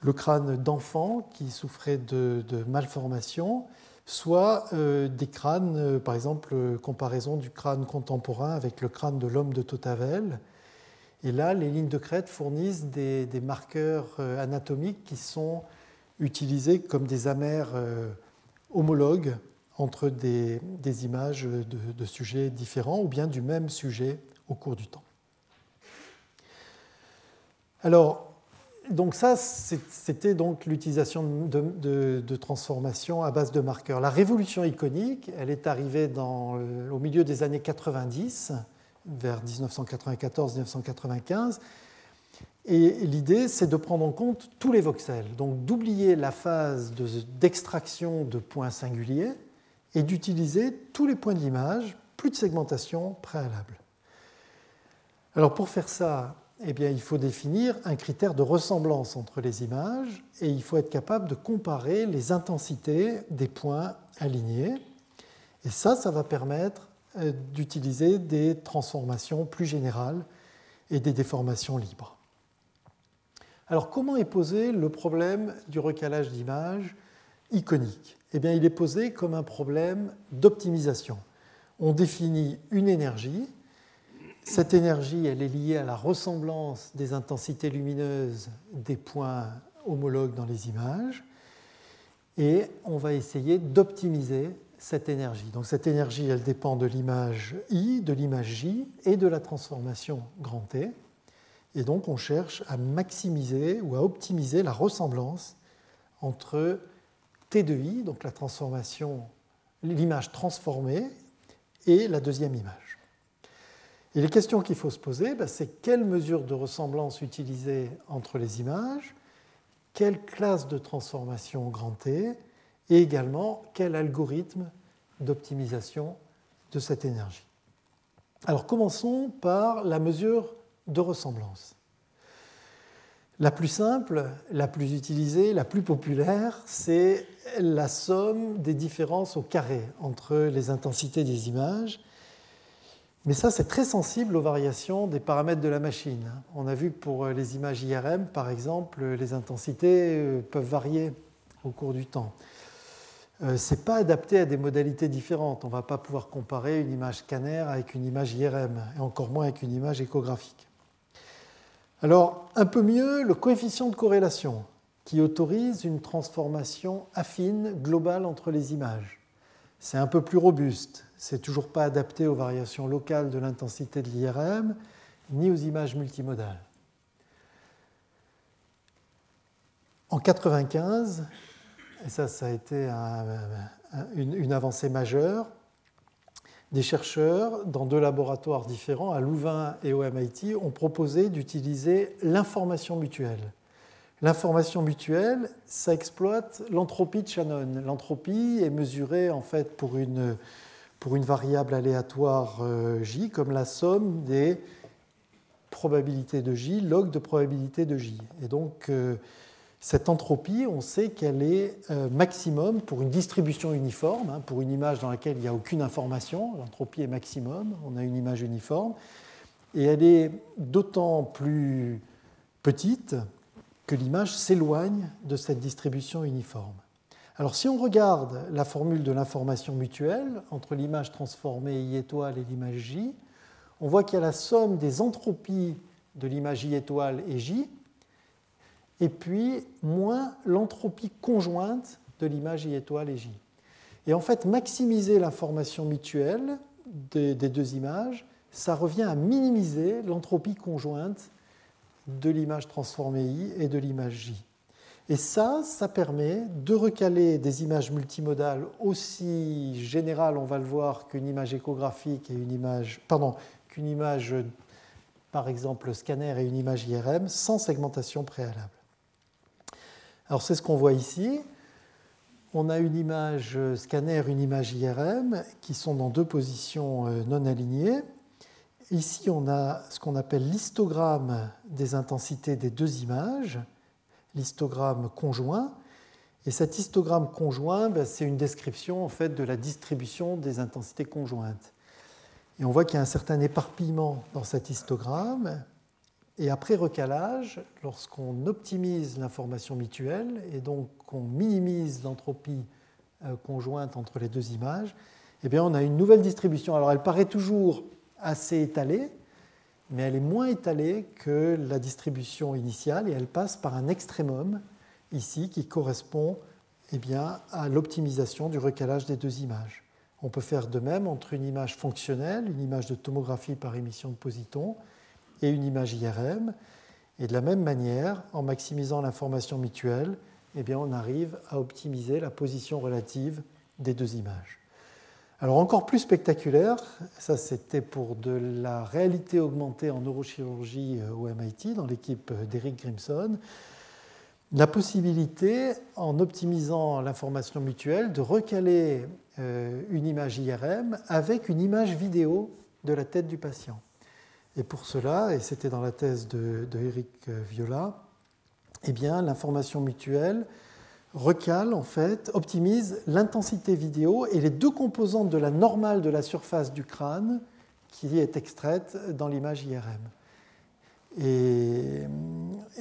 le crâne d'enfant qui souffrait de, malformations, soit euh, des crânes, par exemple, comparaison du crâne contemporain avec le crâne de l'homme de Totavel, et là, les lignes de crête fournissent des, marqueurs euh, anatomiques qui sont utilisés comme des amères euh, homologues entre des, images de, sujets différents ou bien du même sujet au cours du temps. Alors, donc ça, c'était donc l'utilisation de, transformations à base de marqueurs. La révolution iconique, elle est arrivée au milieu des années 90 vers 1994-1995. Et l'idée, c'est de prendre en compte tous les voxels, donc d'oublier la phase d'extraction de, points singuliers et d'utiliser tous les points de l'image, plus de segmentation préalable. Alors pour faire ça, eh il faut définir un critère de ressemblance entre les images et il faut être capable de comparer les intensités des points alignés. Et ça, ça va permettre euh, d'utiliser des transformations plus générales et des déformations libres. Alors comment est posé le problème du recalage d'image iconique? Eh bien il est posé comme un problème d'optimisation. On définit une énergie. Cette énergie, elle est liée à la ressemblance des intensités lumineuses des points homologues dans les images. Et on va essayer d'optimiser cette énergie. Donc cette énergie, elle dépend de l'image I, de l'image J et de la transformation grand T. Et donc on cherche à maximiser ou à optimiser la ressemblance entre T de I, donc la transformation, l'image transformée, et la deuxième image. Et les questions qu'il faut se poser, ben, c'est quelle mesure de ressemblance utiliser entre les images, quelle classe de transformation grand T, et également quel algorithme d'optimisation de cette énergie. Alors commençons par la mesure de ressemblance. La plus simple, la plus utilisée, la plus populaire, c'est la somme des différences au carré entre les intensités des images. Mais ça, c'est très sensible aux variations des paramètres de la machine. On a vu que pour les images IRM, par exemple, les intensités euh, peuvent varier au cours du temps. Euh, ce n'est pas adapté à des modalités différentes. On ne va pas pouvoir comparer une image scanner avec une image IRM, et encore moins avec une image échographique. Alors, un peu mieux, le coefficient de corrélation, qui autorise une transformation affine globale entre les images. C'est un peu plus robuste. C'est toujours pas adapté aux variations locales de l'intensité de l'IRM, ni aux images multimodales. En 1995, et ça, ça a été une, avancée majeure, des chercheurs dans deux laboratoires différents, à Louvain et au MIT, ont proposé d'utiliser l'information mutuelle. L'information mutuelle, ça exploite l'entropie de Shannon. L'entropie est mesurée en fait pour une, variable aléatoire euh, J comme la somme des probabilités de J, log de probabilité de J. Et donc, euh, cette entropie, on sait qu'elle est euh, maximum pour une distribution uniforme, hein, pour une image dans laquelle il n'y a aucune information. L'entropie est maximum, on a une image uniforme. Et elle est d'autant plus petite que l'image s'éloigne de cette distribution uniforme. Alors si on regarde la formule de l'information mutuelle entre l'image transformée I étoile et l'image J, on voit qu'il y a la somme des entropies de l'image I étoile et J, et puis moins l'entropie conjointe de l'image I étoile et J. Et en fait, maximiser l'information mutuelle des, deux images, ça revient à minimiser l'entropie conjointe de l'image transformée I et de l'image J. Et ça, ça permet de recaler des images multimodales aussi générales, on va le voir, qu'une image échographique et une image, pardon, qu'une image, par exemple, scanner et une image IRM, sans segmentation préalable. Alors c'est ce qu'on voit ici. On a une image scanner, une image IRM qui sont dans deux positions euh, non alignées. Ici, on a ce qu'on appelle l'histogramme des intensités des deux images l'histogramme conjoint. Et cet histogramme conjoint, ben, c'est une description en fait de la distribution des intensités conjointes. Et on voit qu'il y a un certain éparpillement dans cet histogramme. Et après recalage, lorsqu'on optimise l'information mutuelle et donc qu'on minimise l'entropie euh, conjointe entre les deux images, eh bien on a une nouvelle distribution. Alors elle paraît toujours assez étalée, mais elle est moins étalée que la distribution initiale et elle passe par un extrémum ici qui correspond eh bien, à l'optimisation du recalage des deux images. On peut faire de même entre une image fonctionnelle, une image de tomographie par émission de positons, et une image IRM. Et de la même manière, en maximisant l'information mutuelle, eh on arrive à optimiser la position relative des deux images. Alors encore plus spectaculaire, ça c'était pour de la réalité augmentée en neurochirurgie euh, au MIT, dans l'équipe d'Eric Grimson, la possibilité, en optimisant l'information mutuelle, de recaler euh, une image IRM avec une image vidéo de la tête du patient. Et pour cela, et c'était dans la thèse de, Eric Viola, eh bien, l'information mutuelle recale, en fait, optimise l'intensité vidéo et les deux composantes de la normale de la surface du crâne qui est extraite dans l'image IRM. Et,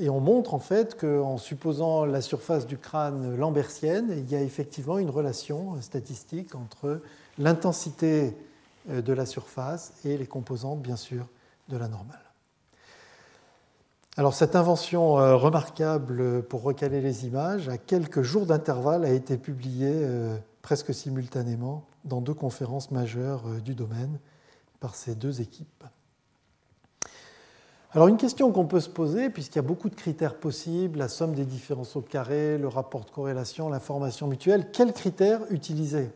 on montre en fait qu'en supposant la surface du crâne lambertienne, il y a effectivement une relation statistique entre l'intensité euh, de la surface et les composantes, bien sûr, de la normale. Alors cette invention euh, remarquable pour recaler les images, à quelques jours d'intervalle, a été publiée euh, presque simultanément dans deux conférences majeures euh, du domaine par ces deux équipes. Alors une question qu'on peut se poser, puisqu'il y a beaucoup de critères possibles, la somme des différences au carré, le rapport de corrélation, l'information mutuelle, quels critères utiliser?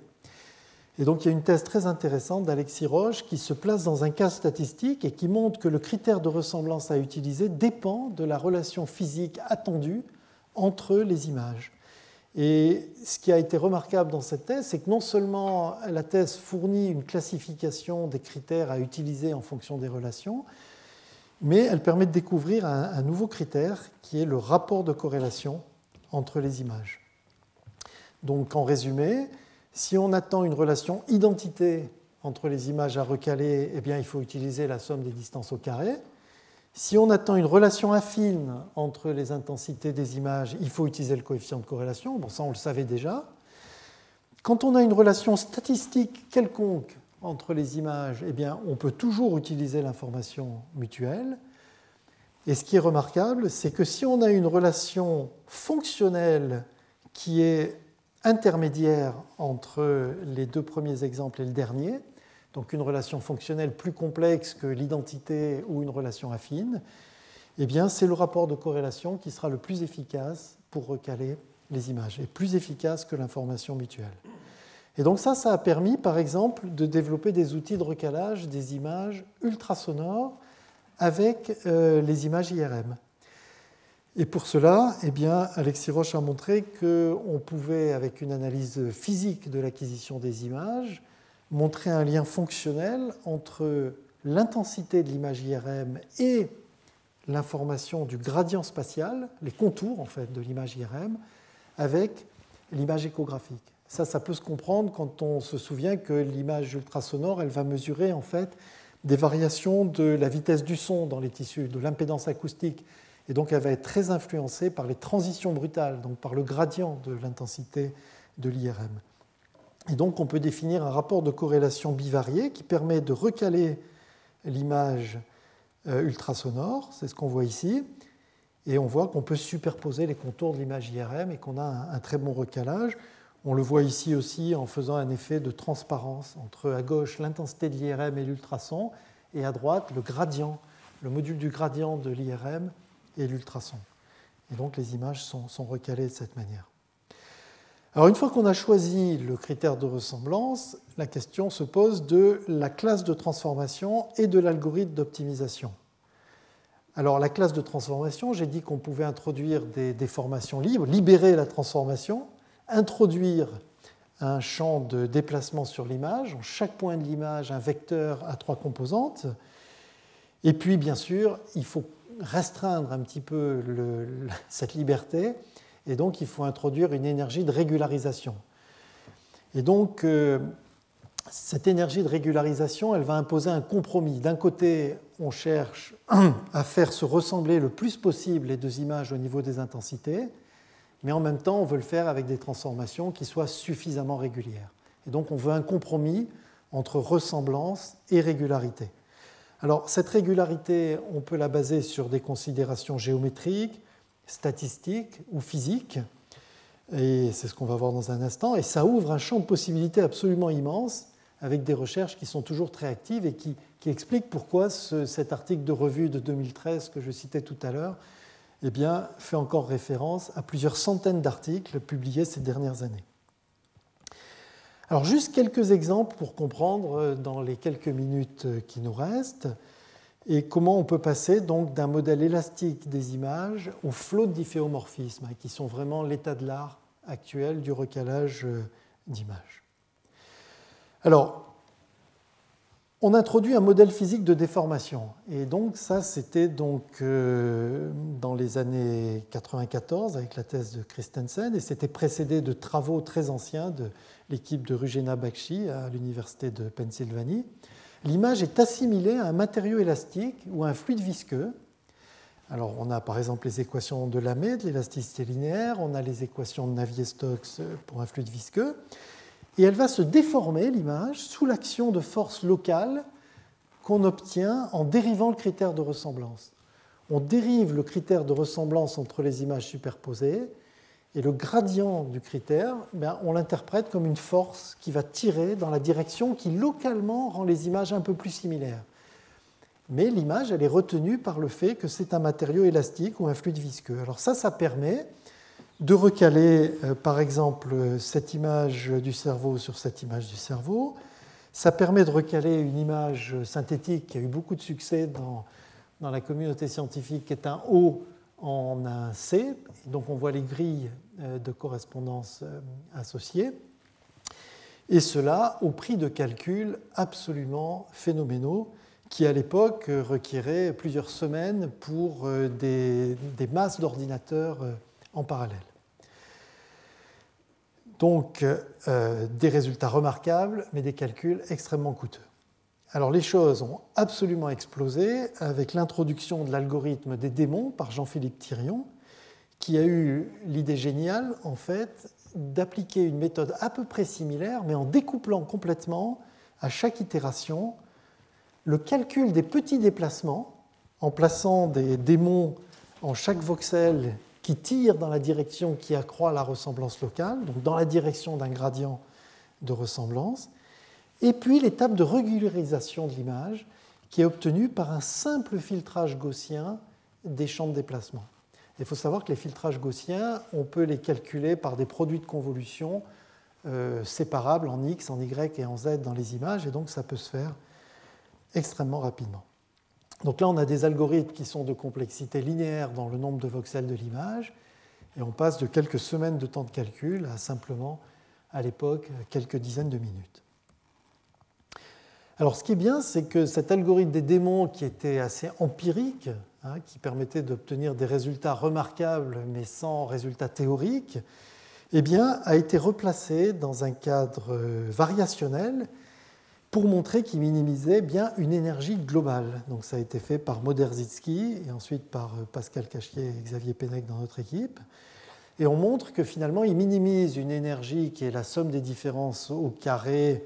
Et donc il y a une thèse très intéressante d'Alexis Roche qui se place dans un cas statistique et qui montre que le critère de ressemblance à utiliser dépend de la relation physique attendue entre les images. Et ce qui a été remarquable dans cette thèse, c'est que non seulement la thèse fournit une classification des critères à utiliser en fonction des relations, mais elle permet de découvrir un, un nouveau critère qui est le rapport de corrélation entre les images. Donc en résumé, si on attend une relation identité entre les images à recaler, eh bien, il faut utiliser la somme des distances au carré. Si on attend une relation affine entre les intensités des images, il faut utiliser le coefficient de corrélation. Bon, ça, on le savait déjà. Quand on a une relation statistique quelconque entre les images, eh bien, on peut toujours utiliser l'information mutuelle. Et ce qui est remarquable, c'est que si on a une relation fonctionnelle qui est intermédiaire entre les deux premiers exemples et le dernier, donc une relation fonctionnelle plus complexe que l'identité ou une relation affine, eh bien c'est le rapport de corrélation qui sera le plus efficace pour recaler les images, et plus efficace que l'information mutuelle. Et donc ça, ça a permis, par exemple, de développer des outils de recalage des images ultrasonores avec euh, les images IRM. Et pour cela, eh bien, Alexis Roche a montré qu'on pouvait, avec une analyse physique de l'acquisition des images, montrer un lien fonctionnel entre l'intensité de l'image IRM et l'information du gradient spatial, les contours en fait de l'image IRM, avec l'image échographique. Ça, ça peut se comprendre quand on se souvient que l'image ultrasonore, elle va mesurer en fait des variations de la vitesse du son dans les tissus, de l'impédance acoustique et donc elle va être très influencée par les transitions brutales, donc par le gradient de l'intensité de l'IRM. Et donc on peut définir un rapport de corrélation bivarié qui permet de recaler l'image euh, ultrasonore, c'est ce qu'on voit ici, et on voit qu'on peut superposer les contours de l'image IRM et qu'on a un, très bon recalage. On le voit ici aussi en faisant un effet de transparence entre à gauche l'intensité de l'IRM et l'ultrason, et à droite le gradient, le module du gradient de l'IRM et l'ultrason. Et donc les images sont, recalées de cette manière. Alors une fois qu'on a choisi le critère de ressemblance, la question se pose de la classe de transformation et de l'algorithme d'optimisation. Alors la classe de transformation, j'ai dit qu'on pouvait introduire des déformations libres, libérer la transformation, introduire un champ de déplacement sur l'image, en chaque point de l'image un vecteur à trois composantes, et puis bien sûr, il faut restreindre un petit peu cette liberté, et donc il faut introduire une énergie de régularisation. Et donc, euh, cette énergie de régularisation, elle va imposer un compromis. D'un côté, on cherche à faire se ressembler le plus possible les deux images au niveau des intensités, mais en même temps, on veut le faire avec des transformations qui soient suffisamment régulières. Et donc, on veut un compromis entre ressemblance et régularité. Alors, cette régularité, on peut la baser sur des considérations géométriques, statistiques ou physiques, et c'est ce qu'on va voir dans un instant, et ça ouvre un champ de possibilités absolument immense, avec des recherches qui sont toujours très actives et qui, expliquent pourquoi cet article de revue de 2013 que je citais tout à l'heure eh fait encore référence à plusieurs centaines d'articles publiés ces dernières années. Alors juste quelques exemples pour comprendre euh, dans les quelques minutes euh, qui nous restent et comment on peut passer donc d'un modèle élastique des images au flot de hein, qui sont vraiment l'état de l'art actuel du recalage euh, d'images. Alors, on introduit un modèle physique de déformation. Et donc ça, c'était donc euh, dans les années 94 avec la thèse de Christensen, et c'était précédé de travaux très anciens de l'équipe de Rugena Bakshi à l'université de Pennsylvanie. L'image est assimilée à un matériau élastique ou à un fluide visqueux. Alors on a par exemple les équations de Lamé, de l'élasticité linéaire, on a les équations de Navier-Stokes pour un fluide visqueux et elle va se déformer, l'image, sous l'action de forces locales qu'on obtient en dérivant le critère de ressemblance. On dérive le critère de ressemblance entre les images superposées, et le gradient du critère, ben, on l'interprète comme une force qui va tirer dans la direction qui localement rend les images un peu plus similaires. Mais l'image, elle est retenue par le fait que c'est un matériau élastique ou un fluide visqueux. Alors ça, ça permet de recaler, euh, par exemple, cette image du cerveau sur cette image du cerveau. Ça permet de recaler une image synthétique qui a eu beaucoup de succès dans, la communauté scientifique, qui est un O en un C. Donc on voit les grilles euh, de correspondance euh, associées. Et cela au prix de calculs absolument phénoménaux qui à l'époque requéraient plusieurs semaines pour des masses d'ordinateurs en parallèle. Donc euh, des résultats remarquables, mais des calculs extrêmement coûteux. Alors les choses ont absolument explosé avec l'introduction de l'algorithme des démons par Jean-Philippe Thirion, qui a eu l'idée géniale, en fait, d'appliquer une méthode à peu près similaire, mais en découplant complètement à chaque itération le calcul des petits déplacements, en plaçant des démons en chaque voxel qui tire dans la direction qui accroît la ressemblance locale, donc dans la direction d'un gradient de ressemblance, et puis l'étape de régularisation de l'image qui est obtenue par un simple filtrage gaussien des champs de déplacement. Il faut savoir que les filtrages gaussiens, on peut les calculer par des produits de convolution euh, séparables en x, en y et en z dans les images, et donc ça peut se faire extrêmement rapidement. Donc là, on a des algorithmes qui sont de complexité linéaire dans le nombre de voxels de l'image, et on passe de quelques semaines de temps de calcul à simplement, à l'époque, quelques dizaines de minutes. Alors ce qui est bien, c'est que cet algorithme des démons, qui était assez empirique, hein, qui permettait d'obtenir des résultats remarquables mais sans résultats théoriques, eh a été replacé dans un cadre variationnel pour montrer qu'il minimisait bien une énergie globale. Donc ça a été fait par Moderzitsky et ensuite par euh, Pascal Cachier et Xavier Pennec dans notre équipe. Et on montre que finalement, il minimise une énergie qui est la somme des différences au carré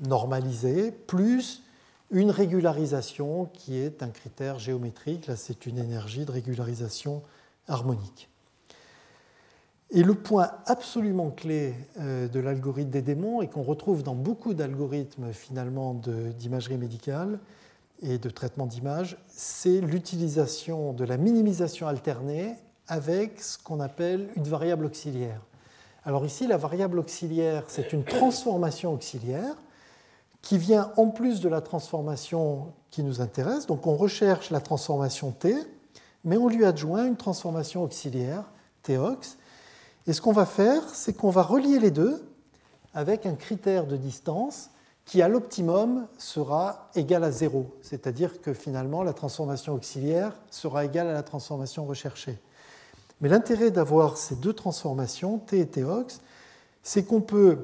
normalisé, plus une régularisation qui est un critère géométrique. Là, c'est une énergie de régularisation harmonique. Et le point absolument clé euh, de l'algorithme des démons, et qu'on retrouve dans beaucoup d'algorithmes finalement d'imagerie médicale et de traitement d'image, c'est l'utilisation de la minimisation alternée avec ce qu'on appelle une variable auxiliaire. Alors ici, la variable auxiliaire, c'est une transformation auxiliaire qui vient en plus de la transformation qui nous intéresse. Donc on recherche la transformation T, mais on lui adjoint une transformation auxiliaire, Tox. Et ce qu'on va faire, c'est qu'on va relier les deux avec un critère de distance qui, à l'optimum, sera égal à zéro. C'est-à-dire que finalement, la transformation auxiliaire sera égale à la transformation recherchée. Mais l'intérêt d'avoir ces deux transformations, T et Tox, c'est qu'on peut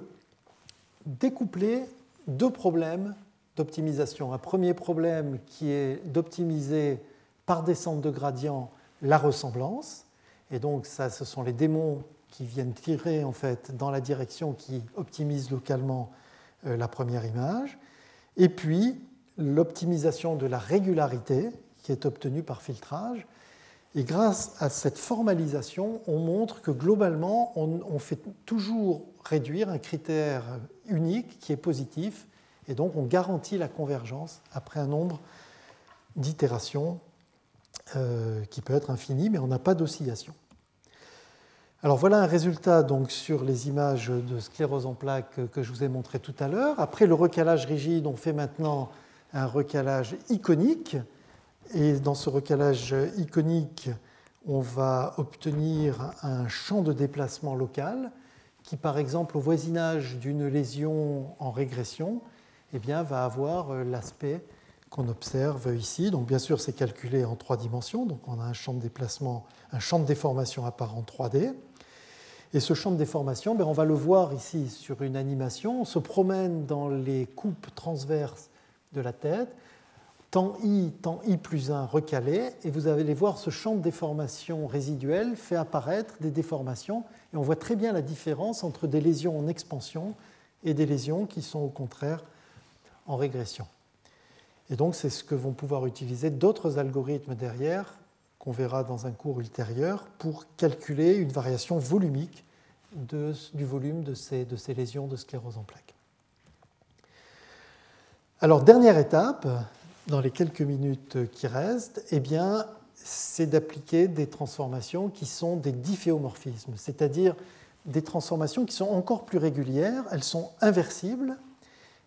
découpler deux problèmes d'optimisation. Un premier problème qui est d'optimiser par descente de gradient la ressemblance. Et donc, ça, ce sont les démons qui viennent tirer en fait dans la direction qui optimise localement euh, la première image. Et puis, l'optimisation de la régularité qui est obtenue par filtrage. Et grâce à cette formalisation, on montre que globalement, on, fait toujours réduire un critère unique qui est positif, et donc on garantit la convergence après un nombre d'itérations euh, qui peut être infini, mais on n'a pas d'oscillation. Alors voilà un résultat donc sur les images de sclérose en plaques que je vous ai montré tout à l'heure. Après le recalage rigide, on fait maintenant un recalage iconique et dans ce recalage iconique, on va obtenir un champ de déplacement local qui, par exemple, au voisinage d'une lésion en régression, eh bien, va avoir euh, l'aspect qu'on observe ici. Donc, bien sûr, c'est calculé en trois dimensions. Donc, on a un champ de déplacement, un champ de déformation apparent 3D. Et ce champ de déformation, ben, on va le voir ici sur une animation. On se promène dans les coupes transverses de la tête temps i, temps i plus 1 recalé, et vous allez voir ce champ de déformation résiduelle fait apparaître des déformations, et on voit très bien la différence entre des lésions en expansion et des lésions qui sont au contraire en régression. Et donc c'est ce que vont pouvoir utiliser d'autres algorithmes derrière, qu'on verra dans un cours ultérieur, pour calculer une variation volumique du volume de ces, de ces lésions de sclérose en plaques. Alors, dernière étape, dans les quelques minutes qui restent, eh bien, c'est d'appliquer des transformations qui sont des difféomorphismes, c'est-à-dire des transformations qui sont encore plus régulières, elles sont inversibles,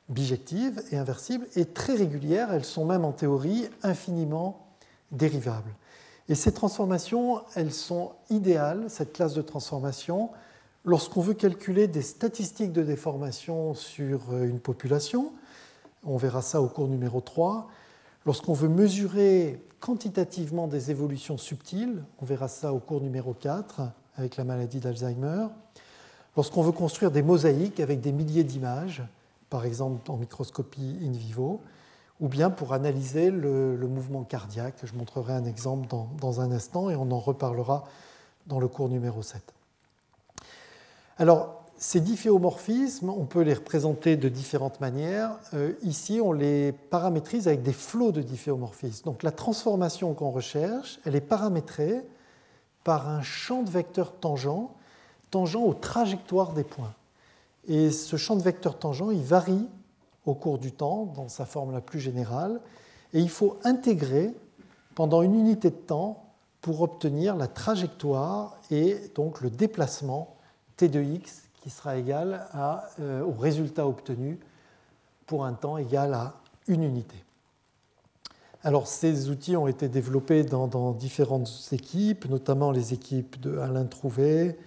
bijectives et inversibles, et très régulières, elles sont même en théorie infiniment dérivables. Et ces transformations, elles sont idéales, cette classe de transformation, lorsqu'on veut calculer des statistiques de déformation sur une population. On verra ça au cours numéro 3 Lorsqu'on veut mesurer quantitativement des évolutions subtiles, on verra ça au cours numéro 4 avec la maladie d'Alzheimer, lorsqu'on veut construire des mosaïques avec des milliers d'images, par exemple en microscopie in vivo, ou bien pour analyser le, mouvement cardiaque. Je montrerai un exemple dans, un instant et on en reparlera dans le cours numéro 7. Alors, ces difféomorphismes, on peut les représenter de différentes manières. Euh, ici, on les paramétrise avec des flots de difféomorphismes. Donc la transformation qu'on recherche, elle est paramétrée par un champ de vecteurs tangents, tangent aux trajectoires des points. Et ce champ de vecteurs tangents, il varie au cours du temps, dans sa forme la plus générale, et il faut intégrer pendant une unité de temps pour obtenir la trajectoire et donc le déplacement t de x qui sera égal euh, au résultat obtenu pour un temps égal à une unité. Alors ces outils ont été développés dans, différentes équipes, notamment les équipes de Alain Trouvé,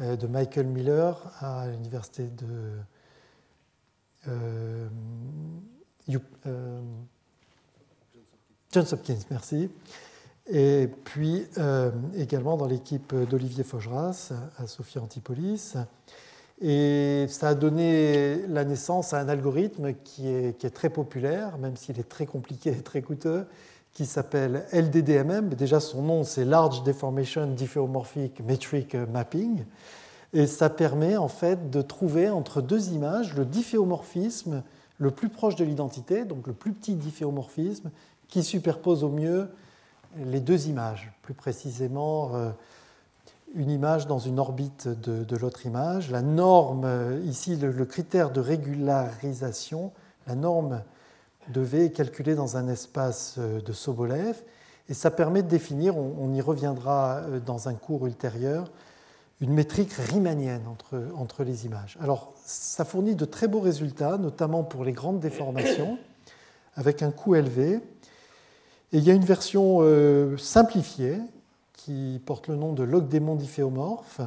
euh, de Michael Miller à l'université de euh, Johns Hopkins, merci. Et puis également dans l'équipe d'Olivier Faugeras à Sophie Antipolis. Et ça a donné la naissance à un algorithme qui est, qui est très populaire, même s'il est très compliqué et très coûteux, qui s'appelle LDDMM. Déjà, son nom, c'est Large Deformation Diffeomorphic Metric Mapping. Et ça permet en fait de trouver entre deux images le difféomorphisme le plus proche de l'identité, donc le plus petit difféomorphisme, qui superpose au mieux les deux images, plus précisément euh, une image dans une orbite de, l'autre image. La norme, euh, ici le, critère de régularisation, la norme de V est calculée dans un espace euh, de Sobolev, et ça permet de définir, on y reviendra dans un cours ultérieur, une métrique riemannienne entre, entre les images. Alors, ça fournit de très beaux résultats, notamment pour les grandes déformations, avec un coût élevé. Et il y a une version euh, simplifiée qui porte le nom de log démon difféomorphe,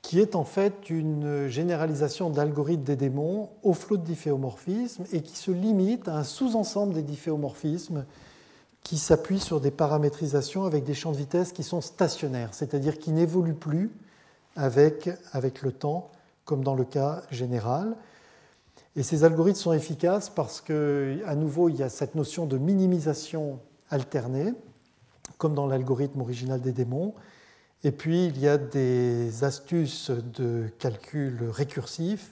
qui est en fait une généralisation d'algorithme des démons au flot de difféomorphisme et qui se limite à un sous-ensemble des difféomorphismes qui s'appuie sur des paramétrisations avec des champs de vitesse qui sont stationnaires, c'est-à-dire qui n'évoluent plus avec, avec le temps, comme dans le cas général. Et ces algorithmes sont efficaces parce qu'à nouveau, il y a cette notion de minimisation alternée, comme dans l'algorithme original des démons. Et puis, il y a des astuces de calcul récursif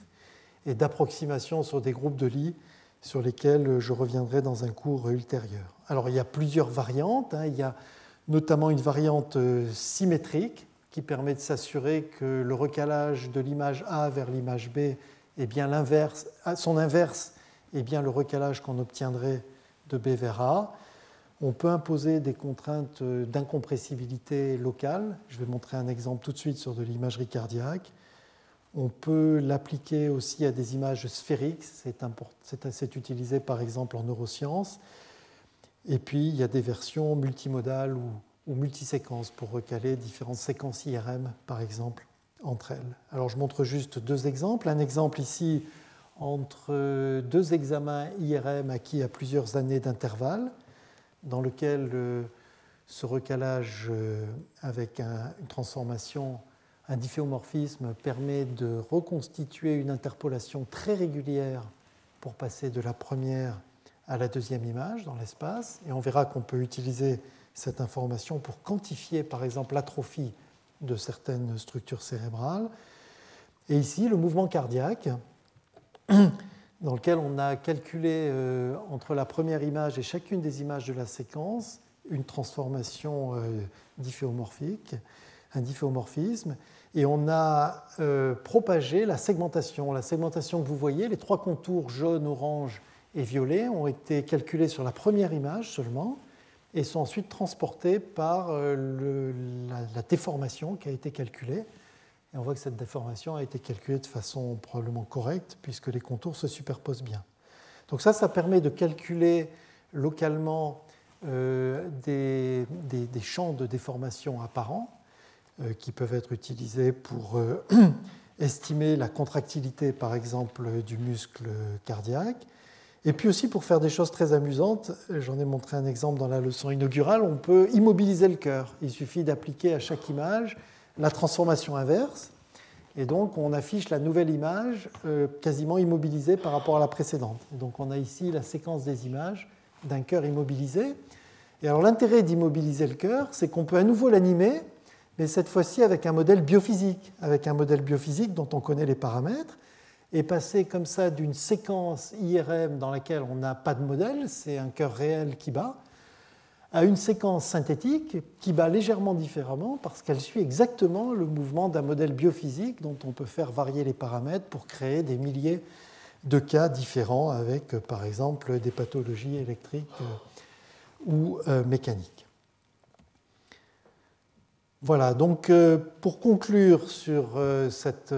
et d'approximation sur des groupes de lits sur lesquels je reviendrai dans un cours ultérieur. Alors, il y a plusieurs variantes. Hein. Il y a notamment une variante symétrique qui permet de s'assurer que le recalage de l'image A vers l'image B est bien l'inverse, son inverse est bien le recalage qu'on obtiendrait de B vers A. On peut imposer des contraintes d'incompressibilité locale. Je vais montrer un exemple tout de suite sur de l'imagerie cardiaque. On peut l'appliquer aussi à des images sphériques. C'est utilisé par exemple en neurosciences. Et puis, il y a des versions multimodales ou ou multiséquences pour recaler différentes séquences IRM, par exemple, entre elles. Alors je montre juste deux exemples. Un exemple ici entre deux examens IRM acquis à plusieurs années d'intervalle, dans lequel euh, ce recalage euh, avec une transformation, un difféomorphisme permet de reconstituer une interpolation très régulière pour passer de la première à la deuxième image dans l'espace. Et on verra qu'on peut utiliser cette information pour quantifier par exemple l'atrophie de certaines structures cérébrales. Et ici, le mouvement cardiaque, dans lequel on a calculé euh, entre la première image et chacune des images de la séquence une transformation euh, difféomorphique, un difféomorphisme, et on a euh, propagé la segmentation. La segmentation que vous voyez, les trois contours jaune, orange et violet ont été calculés sur la première image seulement, et sont ensuite transportés par euh, la, déformation qui a été calculée. Et on voit que cette déformation a été calculée de façon probablement correcte puisque les contours se superposent bien. Donc ça, ça permet de calculer localement euh, des, des, champs de déformation apparents euh, qui peuvent être utilisés pour estimer la contractilité, par exemple, du muscle cardiaque et puis aussi pour faire des choses très amusantes, j'en ai montré un exemple dans la leçon inaugurale, on peut immobiliser le cœur. Il suffit d'appliquer à chaque image la transformation inverse. Et donc on affiche la nouvelle image euh, quasiment immobilisée par rapport à la précédente. donc on a ici la séquence des images d'un cœur immobilisé. Et alors l'intérêt d'immobiliser le cœur, c'est qu'on peut à nouveau l'animer, mais cette fois-ci avec un modèle biophysique, avec un modèle biophysique dont on connaît les paramètres et passer comme ça d'une séquence IRM dans laquelle on n'a pas de modèle, c'est un cœur réel qui bat, à une séquence synthétique qui bat légèrement différemment parce qu'elle suit exactement le mouvement d'un modèle biophysique dont on peut faire varier les paramètres pour créer des milliers de cas différents avec, par exemple, des pathologies électriques euh, ou euh, mécaniques. Voilà, donc euh, pour conclure sur cette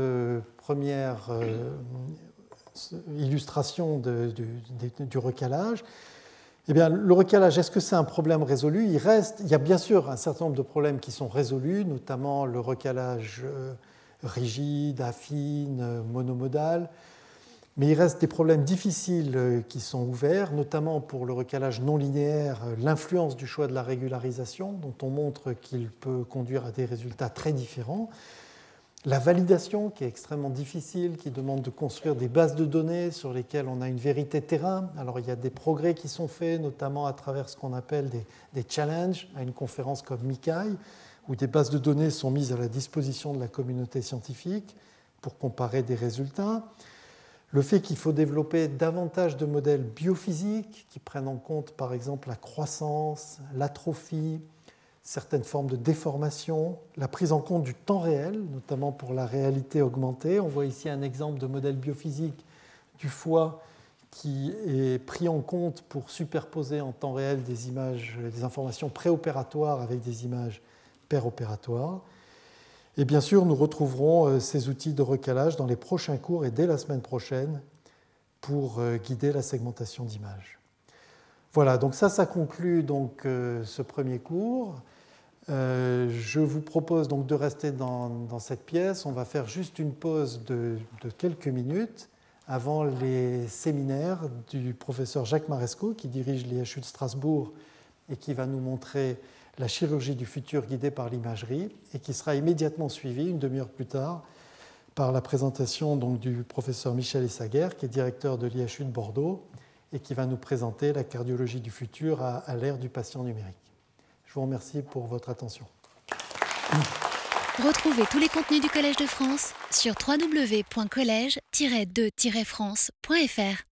première euh, illustration du recalage. Eh bien, le recalage, est-ce que c'est un problème résolu? Il reste, il y a bien sûr un certain nombre de problèmes qui sont résolus, notamment le recalage euh, rigide, affine, monomodal. Mais il reste des problèmes difficiles euh, qui sont ouverts, notamment pour le recalage non linéaire, l'influence du choix de la régularisation, dont on montre qu'il peut conduire à des résultats très différents. La validation qui est extrêmement difficile, qui demande de construire des bases de données sur lesquelles on a une vérité terrain. Alors il y a des progrès qui sont faits, notamment à travers ce qu'on appelle des, challenges, à une conférence comme MICAI, où des bases de données sont mises à la disposition de la communauté scientifique pour comparer des résultats. Le fait qu'il faut développer davantage de modèles biophysiques qui prennent en compte par exemple la croissance, l'atrophie, certaines formes de déformation, la prise en compte du temps réel, notamment pour la réalité augmentée. On voit ici un exemple de modèle biophysique du foie qui est pris en compte pour superposer en temps réel des images, des informations préopératoires avec des images péropératoires. Et bien sûr, nous retrouverons euh, ces outils de recalage dans les prochains cours et dès la semaine prochaine pour euh, guider la segmentation d'images. Voilà, donc ça, ça conclut donc euh, ce premier cours. Euh, je vous propose donc de rester dans, cette pièce. On va faire juste une pause de, quelques minutes avant les séminaires du professeur Jacques Maresco qui dirige l'IHU de Strasbourg et qui va nous montrer la chirurgie du futur guidée par l'imagerie et qui sera immédiatement suivi une demi-heure plus tard par la présentation donc, du professeur Michel Essaguer qui est directeur de l'IHU de Bordeaux et qui va nous présenter la cardiologie du futur à l'ère du patient numérique. Vous remercie pour votre attention. Retrouvez tous les contenus du Collège de France sur www.colège-2-france.fr.